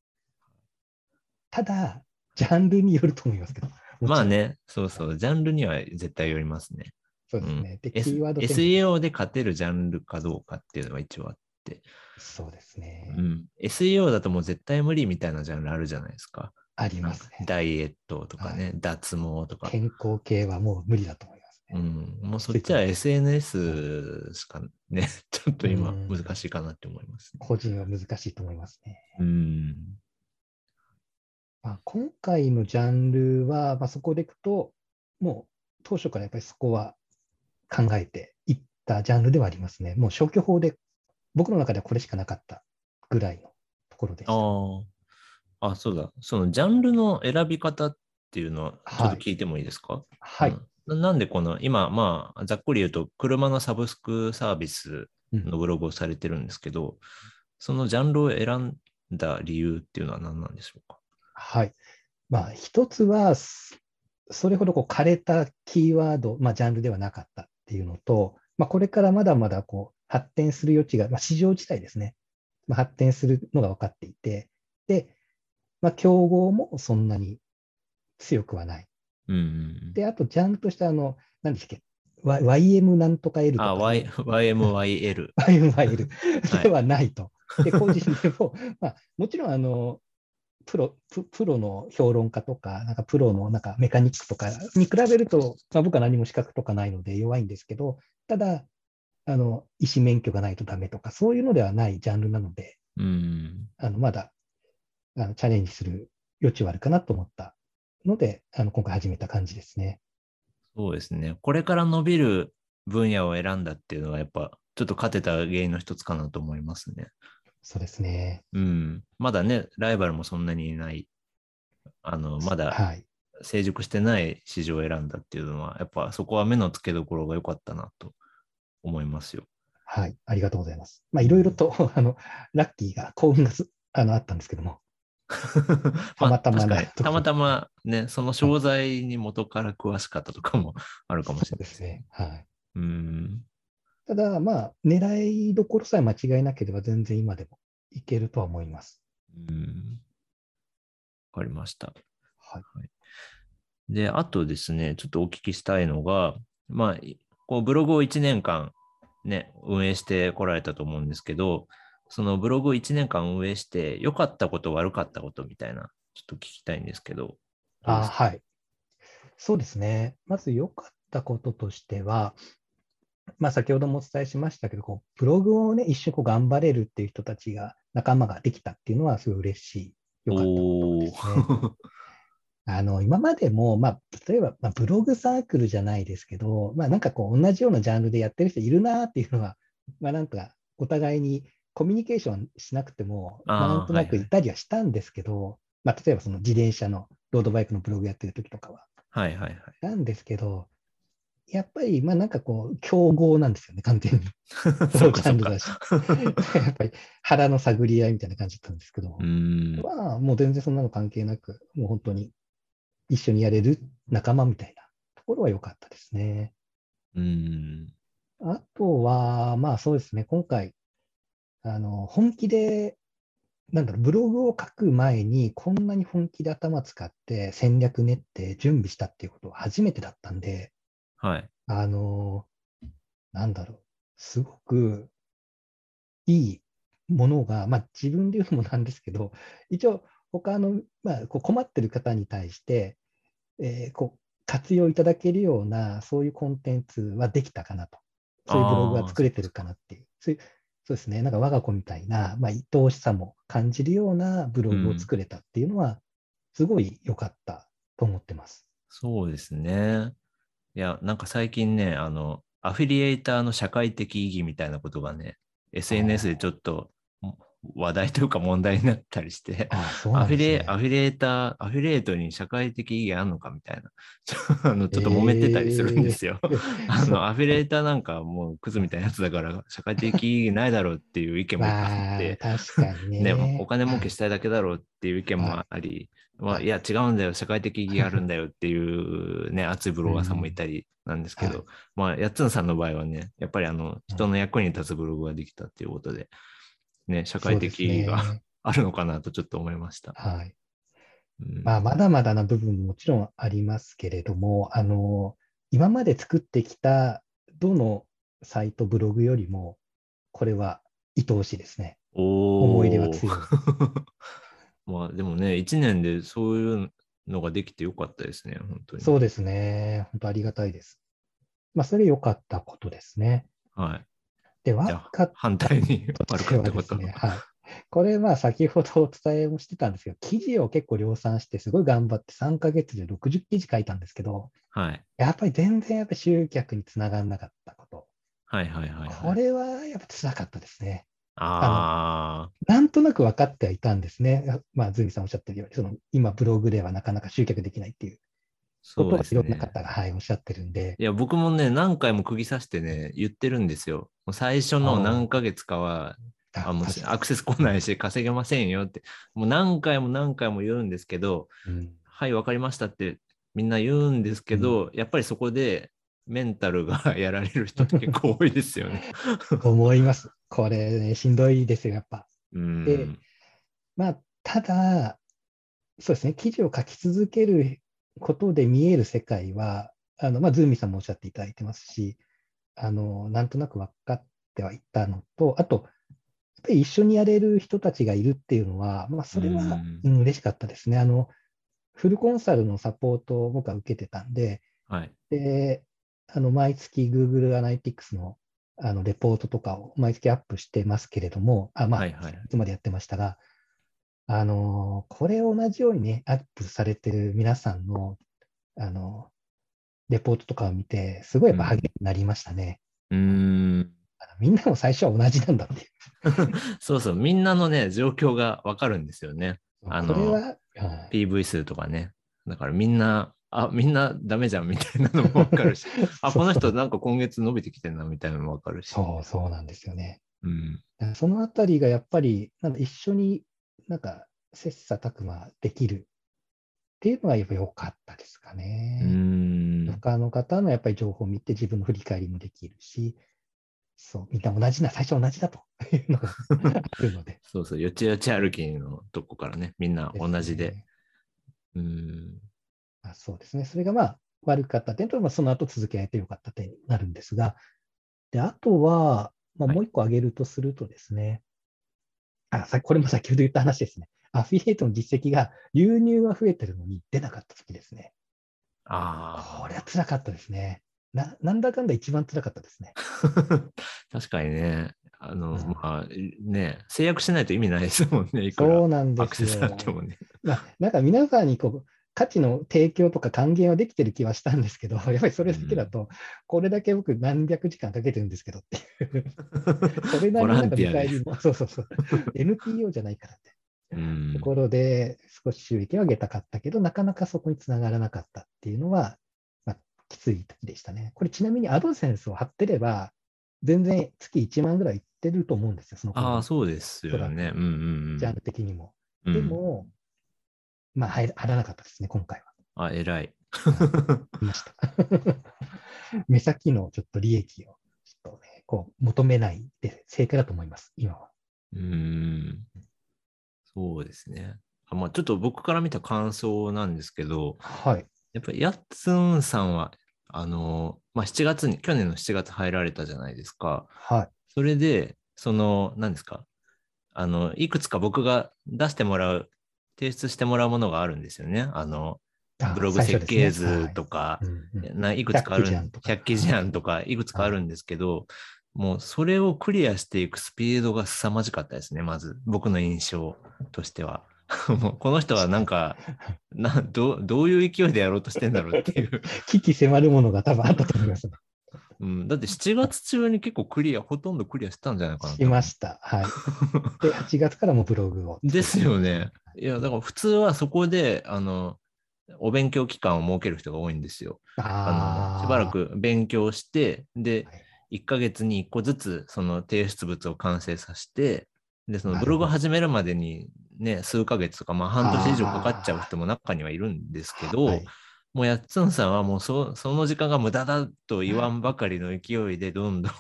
ただ、ジャンルによると思いますけど。まあ。ね、そうそう、ジャンルには絶対よりますね。そうですね。で、キーワード SEO で勝てるジャンルかどうかっていうのが一応あって、そうですね。うん、SEO だともう絶対無理みたいなジャンルあるじゃないですか。ありますね。ダイエットとかね、脱毛とか。健康系はもう無理だと思いますね。うん、もうそっちは SNS しかね、[LAUGHS] ちょっと今うん難しいかなって思います、ね。個人は難しいと思いますね。うん。まあ、今回のジャンルは、まあ、そこでいくと、もう当初からやっぱりそこは考えていったジャンルではありますね。もう消去法で、僕の中ではこれしかなかったぐらいのところでした。ああ。あ、そうだ。そのジャンルの選び方っていうのは、ちょっはいと聞いてもいいですか、はい。うんななんでこの、今、まあ、ざっくり言うと、車のサブスクサービスうんのブログをされてるんですけど、そのジャンルを選んだ理由っていうのは何なんでしょうか？はい。まあ、一つは、すそれほどこう枯れたキーワード、まあ、ジャンルではなかったっていうのと、まあ、これからまだまだこう発展する余地が、まあ、市場自体ですね、まあ、発展するのが分かっていて、で、まあ、競合もそんなに強くはない。うんうんで、あと、ジャンルとして、あの、何でしたっけ、YM なんとか L とか、あ、y、YMYL。YMYL [LAUGHS] ではないと。で、個人でも、まあ、もちろん、あの、プロププロの評論家とか、なんかプロのなんかメカニックとかに比べると、まあ、僕は何も資格とかないので弱いんですけど、ただ、あの医師免許がないとダメとか、そういうのではないジャンルなので、うん。あのまだあのチャレンジする余地はあるかなと思ったので、あの今回始めた感じですね。そうですね。これから伸びる分野を選んだっていうのは、やっぱ、ちょっと勝てた原因の一つかなと思いますね。そうですね。うん。まだね、ライバルもそんなにいない、あの、まだはい。成熟してない市場を選んだっていうのは、やっぱそこは目の付けどころが良かったなと思いますよ。はい。ありがとうございます。まあ、いろいろと、[LAUGHS] あの、ラッキーが、幸運がすあのあったんですけども。[LAUGHS] たまたまなあたまたまね、その商材に元から詳しかったとかもあるかもしれないですね。はい。うん。ただ、まあ、狙いどころさえ間違えなければ、全然今でもいけるとは思います。うん。わかりました。はい。で、あとですね、ちょっとお聞きしたいのが、まあ、いこうブログを1年間ね、運営してこられたと思うんですけど、そのブログを1年間運営して、良かったこと、悪かったことみたいな、ちょっと聞きたいんですけど。あはい。そうですね。まず良かったこととしては、まあ、先ほどもお伝えしましたけど、こうブログをね、一緒にこう頑張れるっていう人たちが、仲間ができたっていうのは、すごい嬉しい、良かったことですね。あの今までも、まあ、例えば、まあ、ブログサークルじゃないですけど、まあ、なんかこう同じようなジャンルでやってる人いるなっていうのは、まあ、なんかお互いにコミュニケーションしなくても、まあなんとなくはいはいいたりはしたんですけど、まあ、例えばその自転車のロードバイクのブログやってる時とかは。はいはいはい。なんですけど、やっぱり、まあなんかこう、競合なんですよね、完全に。[LAUGHS] そう。やっぱり腹の探り合いみたいな感じだったんですけど、うん。まあもう全然そんなの関係なく、もう本当に一緒にやれる仲間みたいなところは良かったですね。うん。あとは、まあそうですね、今回、あの本気で、なんだろう、ブログを書く前に、こんなに本気で頭使って戦略練って準備したっていうことは初めてだったんで、はい。あの、なんだろう、すごくいいものが、まあ自分で言うのもなんですけど、[LAUGHS] 一応他の、まあ、こう困ってる方に対して、えーこう活用いただけるような、そういうコンテンツはできたかなと。そういうブログが作れてるかなっていう。そういうそうですね、なんか我が子みたいな、まあ、愛おしさも感じるようなブログを作れたっていうのは、すごい良かったと思ってます。そうですね。いや、なんか最近ね、あの、アフィリエイターの社会的意義みたいなことがね、SNS でちょっと話題というか問題になったりして、[LAUGHS] ああそうなアフィリ。アフィリエイター、アフィリエイトに社会的意義あるのかみたいな、ち [LAUGHS] ょあのちょっと揉めてたりするんですよ。[LAUGHS] あそうのアフィリエイターなんかもうクズみたいなやつだから、社会的意義ないだろうっていう意見もあまあ、って、確かにね。ね、お金儲けしたいだけだろうっていう意見もあり、まあ、いや、違うんだよ、社会的意義あるんだよっていうね、熱いブロガーさんもいたりなんですけど、はいまあ、やっつんさんの場合はね、やっぱりあの、人の役に立つブログができたっていうことで、ね、社会的意義がねあるのかなとちょっと思いました。はい。うんまあ、まだまだな部分ももちろんありますけれども、あの、今まで作ってきたどのサイト、ブログよりも、これは愛おしいですね。思い出は強い。[LAUGHS] まあでもね、1年でそういうのができてよかったですね、本当に。そうですね。本当ありがたいです。まあ、それ良かったことですね。はい。で、じゃあ悪かっ反対に [LAUGHS] 悪かったこと。ね、はい。これは先ほどお伝えもしてたんですけど、記事を結構量産して、すごい頑張って3ヶ月で60記事書いたんですけど、はい。やっぱり全然やっぱ集客につながらなかったこと。はいはいはい、はい。これはやっぱ辛かったですね。あなんとなく分かってはいたんですね。まあ、ズミさんおっしゃってるように、その今ブログではなかなか集客できないっていう。あ、ことはいろん。な方が、はい、おっしゃってるんで、いや、僕もね、何回も釘刺してね、言ってるんですよ。最初の何ヶ月かは、あもうアクセス来ないし稼げませんよって、もう何回も何回も言うんですけど、うん。はい、わかりましたってみんな言うんですけど、やっぱりそこでメンタルが [LAUGHS] やられる人って結構多いですよね。[LAUGHS] 思います。これね、しんどいですよ、やっぱ。うん。でまあ、ただ、そうですね、記事を書き続けることで見える世界は、あのまあ、ズーミさんもおっしゃっていただいてますし、あのなんとなく分かってはいたのと、あと、やっぱり一緒にやれる人たちがいるっていうのは、まあ、それは、うんうん、嬉しかったですね。あのフルコンサルのサポートを僕は受けてたんで、はい。であの毎月 Google アナリティクスのあのレポートとかを毎月アップしてますけれども、あまあ、はいはいいつまでやってましたが、あのこれを同じようにね、アップされてる皆さんの、あのレポートとかを見て、すごいやっぱ励みになりましたね。うーん。みんなも最初は同じなんだっていう。[LAUGHS] そうそう、みんなのね、状況がわかるんですよね。あの PV 数とかね。だからみんな、あ、みんなダメじゃんみたいなのもわかるし、[LAUGHS] あ、この人なんか今月伸びてきてんなみたいなのもわかるし。そうそうなんですよね。うん。そのあたりがやっぱり、なんか一緒になんか切磋琢磨できるっていうのがやっぱ良かったですかうね。ーん。他の方のやっぱり情報を見て自分の振り返りもできるし、そう、みんな同じな、最初同じだというのが [LAUGHS] あるので。そうそう、よちよち歩きのとこからね、みんな同じで。すねうーん。まあ、そうですね。それがまあ悪かった点と、まあ、その後続けられてよかった点になるんですが、であとは、まあ、はいもう一個挙げるとするとですね、あさこれも先ほど言った話ですね。アフィリエイトの実績が流入が増えてるのに出なかった時ですね。あこれは辛かったですね。ななんだかんだ一番辛かったですね。あ。[LAUGHS] 確かにね。あの、うんまあ、ね、制約しないと意味ないですもんね。いくらそうなんですアクセスあよ。ってもね。まあ、なんか皆さんにこう価値の提供とか還元はできてる気はしたんですけど、[LAUGHS] やっぱりそれだけだと、これだけ僕何百時間かけてるんですけどっていう。[LAUGHS] それなりになんか見返りも、そうそうそう、NPO じゃないからってうんところで少し収益を上げたかったけど、なかなかそこにつながらなかったっていうのは、まあ、きつい時でしたね。これちなみにアドセンスを貼ってれば、全然月1万ぐらいいってると思うんですよ、その頃ああ、そうですよね。うんうんうん。ジャンル的にも。うんでも、まあ入ら、なかったですね、今回は。あ、偉い。いました。[LAUGHS] 目先のちょっと利益をちょっとね、こう求めないで正解だと思います、今は。うーん。そうですね。あまあ、ちょっと僕から見た感想なんですけど、はい。やっぱりヤッツンさんは、あの、まあ、7月に、去年の7月入られたじゃないですか。はい。それで、その、何ですか、あの、いくつか僕が出してもらう、提出してもらうものがあるんですよね。あの、あブログ設計図とか。か、うんうんないくつかある、100記事案とか100記事案とか、いくつかあるんですけど、もうそれをクリアしていくスピードが凄まじかったですね、まず、僕の印象としては。[LAUGHS] もうこの人はなんか [LAUGHS] などう、どういう勢いでやろうとしてんだろうっていう。[LAUGHS] 危機迫るものが多分あったと思いますね。うん、だって7月中に結構クリア、ほとんどクリアしたんじゃないかなとしました。はい。[LAUGHS] で、8月からもブログを。ですよね。いや、だから普通はそこで、あの、お勉強期間を設ける人が多いんですよ。あのしばら。く勉強して、ではい、1ヶ月に1個ずつその提出物を完成させて、で、そのブログ始めるまでにね、数ヶ月とか、まあ半年以上かかっちゃう人も中にはいるんですけど、はいもうやっつんさんはもうそその時間が無駄だと言わんばかりの勢いでどんどん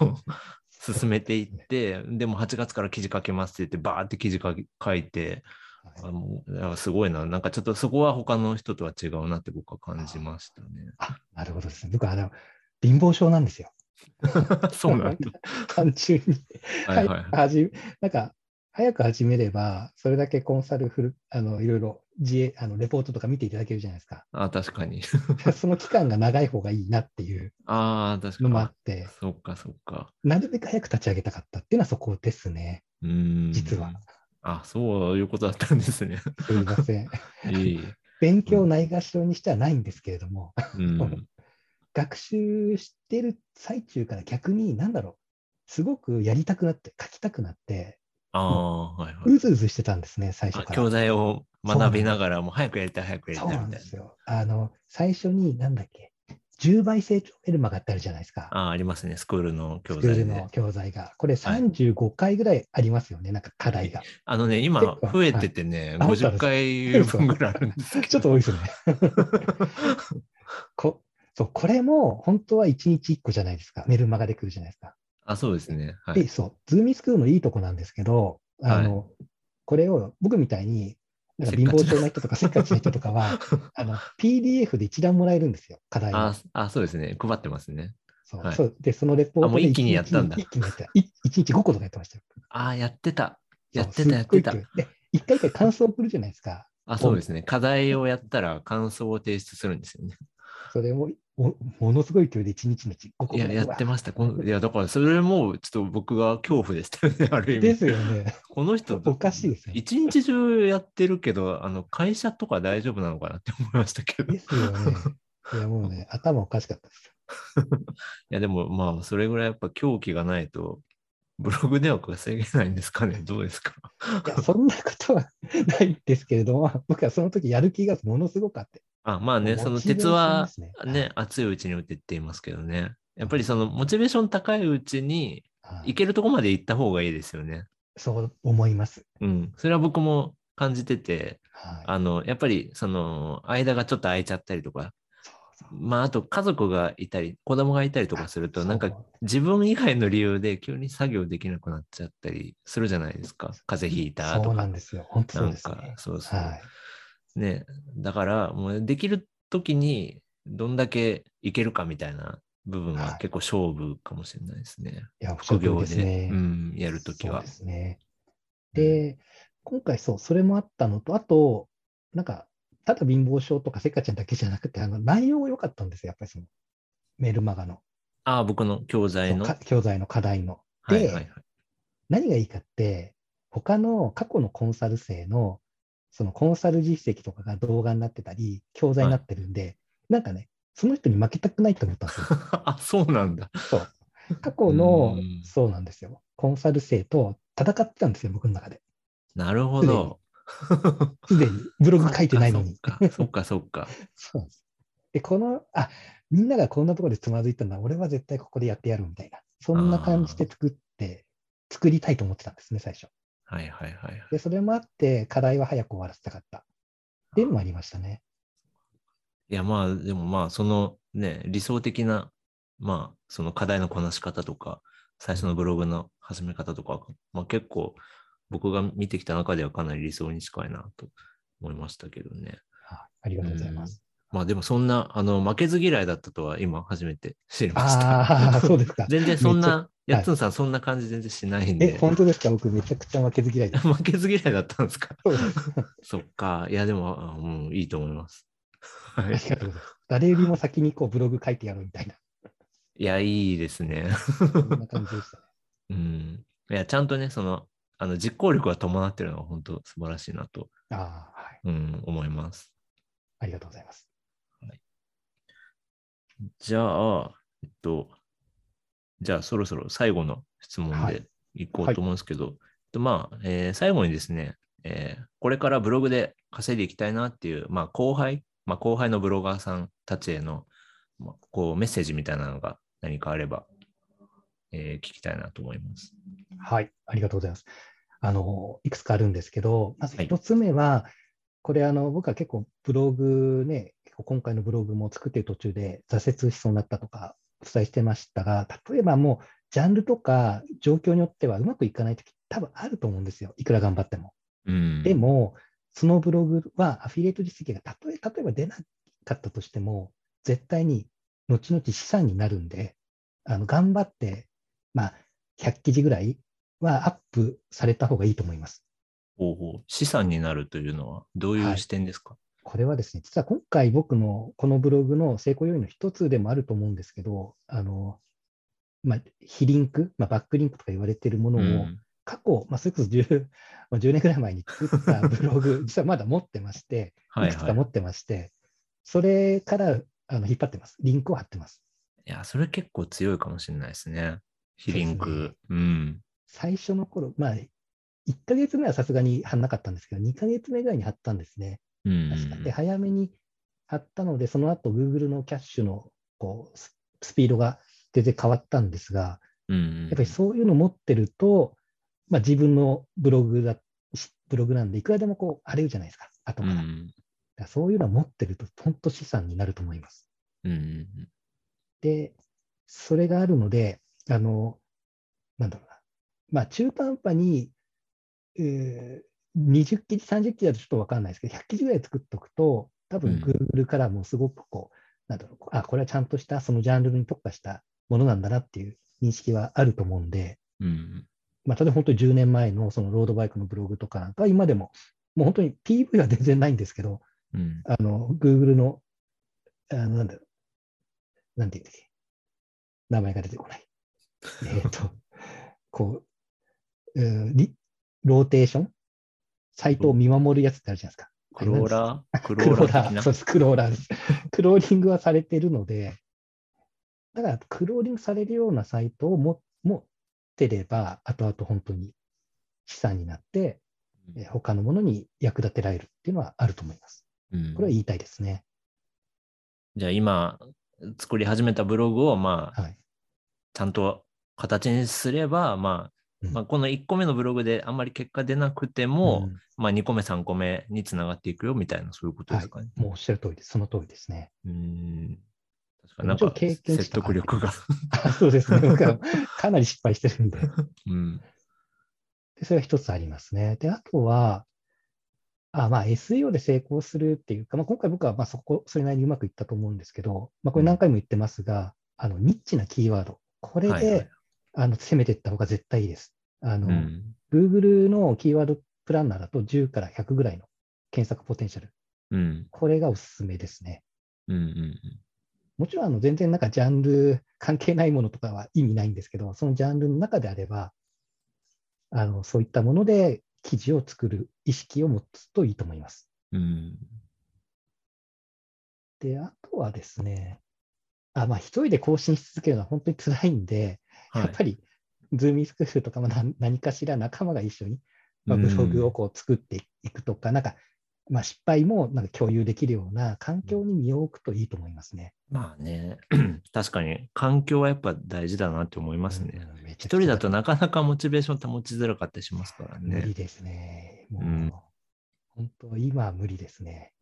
[LAUGHS] 進めていって、でも8月から記事書けますって言って、バーって記事書いて、はいあもうだからすごいな、なんかちょっとそこは他の人とは違うなって僕は感じましたね。あ、なるほどですね。僕、あの、貧乏症なんですよ。[LAUGHS] そうなんだ。[LAUGHS] 単純に。はいはい。はじなんか、早く始めれば、それだけコンサルフル、あの、いろいろ自営、あの、レポートとか見ていただけるじゃないですか。あ、確かに。[LAUGHS] その期間が長い方がいいなっていうのもあにっ。て、そっかそっか。なるべく早く立ち上げたかったっていうのはそこですね。うーん。実は。あ、そういうことだったんですね。すみません。[LAUGHS] いい。勉強をないがしろにしてはないんですけれども、うん。[LAUGHS] 学習してる最中から逆に、なんだろう、すごくやりたくなって、書きたくなって、ああ、はいはいうずうずしてたんですね、最初あ。から。教材を学びながらもう早くやりたい、早くやりそうないんたみたいな。ですよ。あの、最初に、なんだっけ、10倍成長メルマガってあるじゃないですか。ああ、ありますね。スクールの教スクールの。教材が。これ35回ぐらいありますよね、なんか課題が。あのね、今増えててね、はい50回分ぐらいあるんですけど。ちょっと多いですね。[LAUGHS] こそうこれも本当は1日1個じゃないですか。メルマガで来るじゃないですか。あ、そうですね。はで、い。そう、ズーミスクールのいいとこなんですけど、あの、これを僕みたいに、だから貧乏症の人とか [LAUGHS] せっかちな人とかは、あの PDF で一覧もらえるんですよ、課題ああ、そうですね。配ってますね。そう、はいそうで、そのレポートもう一気にやったんだ一気にやった。い一日5個とかやってましたよ。ああ、やってた。やってた、やってたで、一回一回感想を送るじゃないですか。あ、そうですね。課題をやったら感想を提出するんですよね。それもおものすごい勢いで一日のうち5個いや、やってました。いや、だからそれもちょっと僕が恐怖でしたよね、[LAUGHS] ある意味。ですよね。この人、おかしいですよね。一日中やってるけど、あの会社とか大丈夫なのかなって思いましたけど。いですよね。いや、もうね、[LAUGHS] 頭おかしかったですや、でもまあ、それぐらいやっぱ狂気がないと、ブログでは稼げないんですかね。どうですか？よ。いや、そんなことはないですけれども、僕はその時やる気がものすごくあって。あまあね、その鉄はね熱いうちに打てって言いますけどね。やっぱりそのモチベーション高いうちにはい行けるとこまで行った方がいいですよね。そう思います。うん。それは僕も感じてて、はい、あの、やっぱりその間がちょっと空いちゃったりとか、そうそうまああと家族がいたり、子供がいたりとかすると、なんか自分以外の理由で急に作業できなくなっちゃったりするじゃないですか。風邪ひいたそうなとか。んですよ。本当そうですなんかね。そうそうはい。ね、だからもうできる時にどんだけいけるかみたいな部分ははい結構勝負かもしれないですね。いや、副業でね。うん、やるときはそうで。すね。で、今回そう、それもあったのと、あと、なんか、ただ貧乏症とかせっかちゃんだけじゃなくて、あの内容が良かったんですよ、やっぱりそのメルマガの、ああ、僕の教材の？教材の課題の。で、はいはいはい。何がいいかって、他の過去のコンサル生の、そのコンサル実績とかが動画になってたり、教材になってるんで、なんかね、その人に負けたくないと思ったんですよ。[LAUGHS] あ、そうなんだ。そう。過去のうん、そうなんですよ。コンサル生と戦ってたんですよ、僕の中で。なるほど。すでにブログ書いてないのに。そっか、そっか、そ [LAUGHS] うです。で、この、あ、みんながこんなところでつまずいたのは、俺は絶対ここでやってやるみたいな、そんな感じで作って、作りたいと思ってたんですね、最初。はいはいはいはい。で、それもあって、課題は早く終わらせたかった。っていうのもありましたね。いや、まあ、でもまあ、そのね、理想的な、まあ、その課題のこなし方とか、最初のブログの始め方とか、まあ結構、僕が見てきた中ではかなり理想に近いなと思いましたけどね。はいありがとうございます。まあでもそんな、あの、負けず嫌いだったとは今初めて知りました。ああ、そうですか。[LAUGHS] 全然そんな、やっつんさんそんな感じ全然しないんで。え、本当ですか？僕めちゃくちゃ負けず嫌いです。[LAUGHS] 負けず嫌いだったんですか？そ [LAUGHS] っか。いや、でも、あうん、いいと思います。はいありがとうございます。誰よりも先にこうブログ書いてやろうみたいな、いや、いいですね。そんな感じでしたね。[LAUGHS] うん。いや、ちゃんとね、その、あの、実行力が伴ってるのは本当素晴らしいなと、ああ、はい。うん、思います。ありがとうございます。じゃあ、えっと、じゃあそろそろ最後の質問はでいこうと思うんですけど、えっとまあ、えー最後にですね、えーこれからブログで稼いでいきたいなっていう、まあ、後輩、まあ、後輩のブロガーさんたちへの、まあ、こうメッセージみたいなのが何かあれば、えー聞きたいなと思います。はい、ありがとうございます。あの、いくつかあるんですけど、まずはい一つ目は、これあの、僕は結構ブログね、今回のブログも作っている途中で挫折しそうになったとかお伝えしてましたが、例えばもう、ジャンルとか状況によってはうまくいかないとき多分あると思うんですよ。いくら頑張っても。うん。でも、そのブログはアフィリエイト実績がたとえ、例えば出なかったとしても、絶対に後々資産になるんで、あの頑張って、まあ、100記事ぐらいはアップされた方がいいと思います。ほうほう資産になるというのはどういう視点ですか、これはですね、実は今回僕のこのブログの成功要因の一つでもあると思うんですけど、あの、まあ、非リンク、まあ、バックリンクとか言われているものを、うん過去、まあ、それこそ 10, まあ10年ぐらい前に作ったブログ、[LAUGHS] 実はまだ持ってまして、はいくつか持。ってまして、それからあの引っ張ってます。リンクを貼ってます。いや、それ結構強いかもしれないですね。非リンそうですク。うん。最初の頃、まあ、1ヶ月目はさすがに貼んなかったんですけど、2ヶ月目ぐらいに貼ったんですね。で、早めに貼ったので、その後 Google のキャッシュのこうススピードが全然変わったんですが、うん。やっぱりそういうの持ってると、まあ、自分のブログだ、ブログなんで、いくらでもこう、あれるじゃないですか、後から。うん。らそういうのを持ってると、本当資産になると思います。うん。で、それがあるので、あの、なんだろうな。まあ、中途半端に、えー20記事、30記事だとちょっとわかんないですけど、100記事ぐらい作っとくと、多分うん Google からもすごくこう、なんだろう、あ、これはちゃんとしたそのジャンルに特化したものなんだなっていう認識はあると思うんで、うん。まあ、例えば本当に10年前のそのロードバイクのブログとかなんかは今でも、もう本当に PV は全然ないんですけど、うん。あの、Google の、あの、なんだろう、なんていうんだっけ、名前が出てこない。[LAUGHS] えっと、こう、うんリローテーションサイトを見守るやつってあるじゃないですか。クローラー？ククローラー、そうです、クローラーです。[LAUGHS] クローリングはされてるので、だからクローリングされるようなサイトをも持ってれば、後々本当に資産になって、えー他のものに役立てられるっていうのはあると思います。うんこれは言いたいですね。じゃあ今作り始めたブログをまあはい。ちゃんと形にすれば、まあ、うんまあこの1個目のブログであんまり結果出なくても、うんまあ2個目3個目につながっていくよみたいなそういうことですかね。もうおっしゃる通りです。その通りですね。うーん。確かになんか経験値説得力が。[LAUGHS] あそうですね。僕はかなり失敗してるんで。[LAUGHS] うん。でそれが一つありますね。で、あとは、あまあ、SEO で成功するっていうか、まあ、今回僕はまあそこ、それなりにうまくいったと思うんですけど、まあ、これ何回も言ってますが、あのニッチなキーワード、これで、はいはいあの攻めていった方が絶対いいです。あの、うん。Google のキーワードプランナーだと10から100ぐらいの検索ポテンシャル、うん。これがおすすめですね。うん。うん。もちろんあの全然なんかジャンル関係ないものとかは意味ないんですけど、そのジャンルの中であれば、あのそういったもので記事を作る意識を持つといいと思います。うん。で、あとはですね、あまあ、一人で更新し続けるのは本当に辛いんで、はいやっぱり、ズーミースクールとかも何 [LAUGHS] 何かしら仲間が一緒に、まあ、うんブログをこう作っていくとか、なんか、まあ、失敗もなんか共有できるような環境に身を置くといいと思いますね。まあね、[CLEARS THROAT] 確かに環境はやっぱ大事だなって思いますね。うん一人だとなかなかモチベーション保ちづらかったりしますから無理ね。ですね。もう、うん本当、今は無理ですね。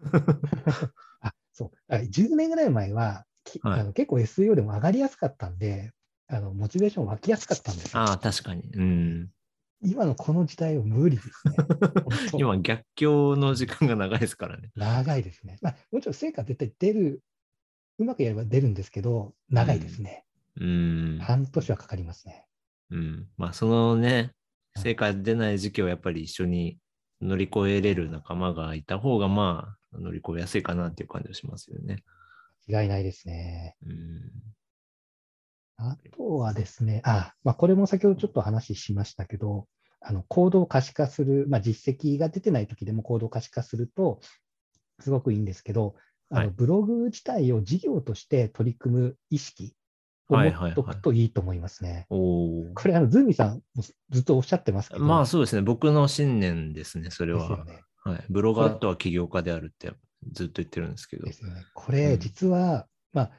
[LAUGHS] あ、そう。あ10年ぐらい前は、きはいあの結構 SEO でも上がりやすかったんで、あのモチベーション湧きやすかったんですよ。ああ、確かに。うん。今のこの時代は無理ですね。[LAUGHS] 今逆境の時間が長いですからね。長いですね。まあ、もちろん成果絶対出る、うまくやれば出るんですけど、長いですね。うん。半年はかかりますね。うん。まあそのね、成果出ない時期をやっぱり一緒に乗り越えれる仲間がいた方がまあ乗り越えやすいかなっていう感じがしますよね。違いないですね。うん。あとはですね、あ、まあ、これも先ほどちょっと話しましたけど、あの行動を可視化する、まあ、実績が出てない時でも行動を可視化すると、すごくいいんですけど、あはいのブログ自体を事業として取り組む意識を持っとくといいと思いますね。おお。これ、あのズーミさんもずっとおっしゃってますけど、まあそうですね。僕の信念ですね、それは。ね。はい。ブロガーとは起業家であるってずっと言ってるんですけどで。すよね。こうれ、ん実は、まあ、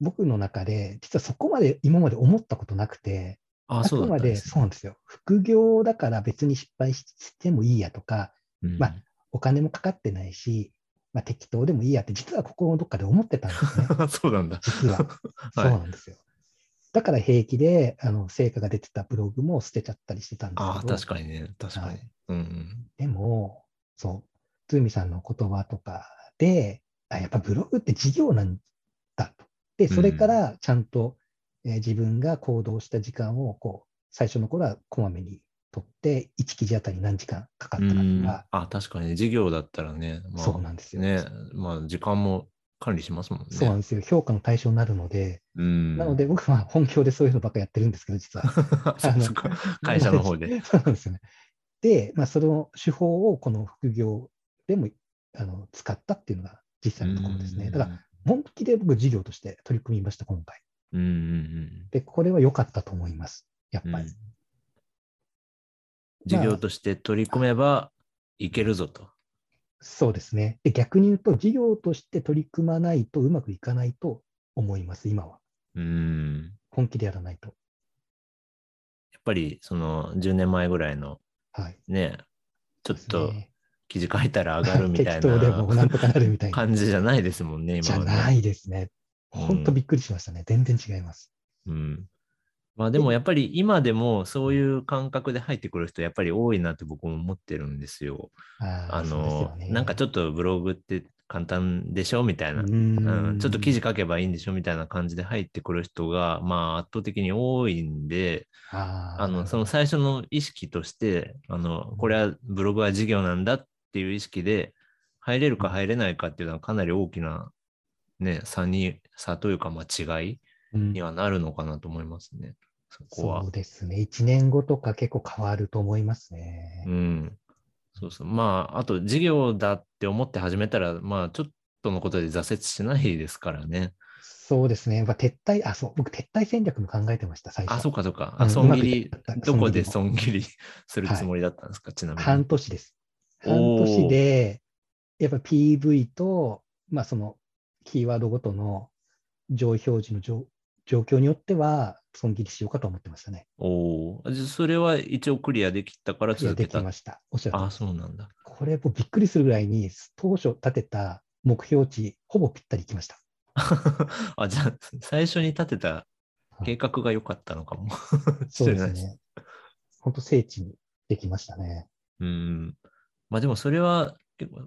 僕の中で、実はそこまで今まで思ったことなくて、ああくまでそうなんですよ。副業だから別に失敗ししてもいいやとか、うんまあお金もかかってないし、まあ、適当でもいいやって、実は心のどっかで思ってたんですね。[LAUGHS] そうなんだ。実は。[LAUGHS] そうなんですよ。だから平気であの成果が出てたブログも捨てちゃったりしてたんですああ、けど、確かにね。確かに。はいうんでも、そう、ズーミさんの言葉とかで、あやっぱブログって事業なんだと。で、それからちゃんと、えー自分が行動した時間をこう最初の頃はこまめに取って、1記事あたり何時間かかうん。ったかうんとか、あ、確かに。事業だったらね。まあ、そうなんですよ。ね。まあ、時間も管理しますもんね。そうなんですよ。評価の対象になるので、うん。なので僕は本業でそういうのばっかやってるんですけど、実は。[LAUGHS] 会社の方で。[LAUGHS] そうなんですよね。で、まあ、その手法をこの副業でもあの使ったっていうのが実際のところですね。だから、本気で僕、事業として取り組みました、今回。うんうんうんで、これは良かったと思います。やっうん。ぱり。事業として取り組めばいけるぞと。そうですね。で、逆に言うと、事業として取り組まないとうまくいかないと思います、今は。うん。本気でやらないと。やっぱり、その10年前ぐらいのはい。ね、ちょっでと記事書いたら上がるみたい適当でもななんとかなるみたいな。感じじゃないですもんね、今はね。じゃないですね。うん本当びっくりしましたね。全然違います。うん。まあでもやっぱり今でもそういう感覚で入ってくる人やっぱり多いなって僕も思ってるんですよ。あの、ね、なんかちょっとブログって簡単でしょみたいな、うん、ちょっと記事書けばいいんでしょみたいな感じで入ってくる人が、まあ、圧倒的に多いんで、あのその最初の意識としてあの、これはブログは事業なんだっていう意識で、入れるか入れないかっていうのはかなり大きな、ね、差に差というか、まあ、違いにはなるのかなと思いますね。うん、そこは。そうですね。1年後とか結構変わると思いますね。うん。そうそう。まあ、あと事業だって思って始めたら、まあ、ちょっとのことで挫折しないですからね。そうですね。まあ、撤退、あ、そう、僕、撤退戦略も考えてました、最初。あ、そうか、そうか。あ、損切り、どこで損切り [LAUGHS] するつもりだったんですか、はい、ちなみに。半年です。半年で、やっぱ PV と、まあ、その、キーワードごとの上位表示の状状況によっては、損切りしようかと思ってましたね。おお、それは一応クリアできたから続けたできました。おっしゃるあ、そうなんだ。これ、もうびっくりするぐらいに、当初立てた目標値、ほぼぴったりいきました。[LAUGHS] あ、じゃあ、最初に立てた計画が良かったのかも。[LAUGHS] そうですね。本当、聖地にできましたね。うん。まあでもそれは、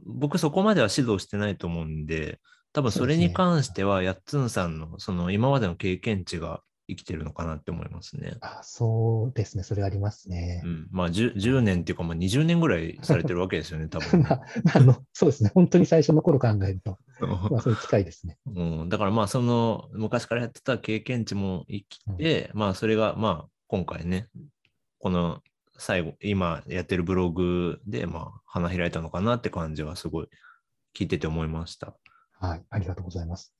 僕そこまでは指導してないと思うんで、多分それに関しては、やっつんさんのその今までの経験値が生きてるのかなって思いますね。あそうですね、それありますね。うん、まあ 10, 10, 年っていうか、まあ、20年ぐらいされてるわけですよね、多分。[LAUGHS] まあ、あのそうですね、本当に最初の頃考えると、まあ、それ近いですね。うん、だからまあ、その昔からやってた経験値も生きて、うん、まあ、それがまあ、今回ね、この最後、今やってるブログで、まあ、花開いたのかなって感じはすごい聞いてて思いました。はい、ありがとうございます。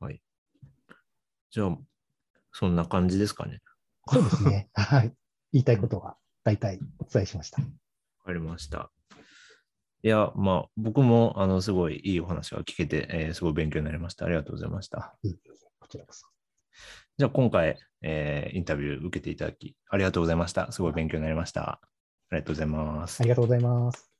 はい。じゃあ、そんな感じですかね。そうですね。[LAUGHS] はい。言いたいことは大体お伝えしました。わかりました。いや、まあ、僕も、あの、すごいいいお話が聞けて、えー、すごい勉強になりました。ありがとうございました。いいこちらこそ。じゃあ、今回、えー、インタビュー受けていただき、ありがとうございました。すごい勉強になりました。ありがとうございます。ありがとうございます。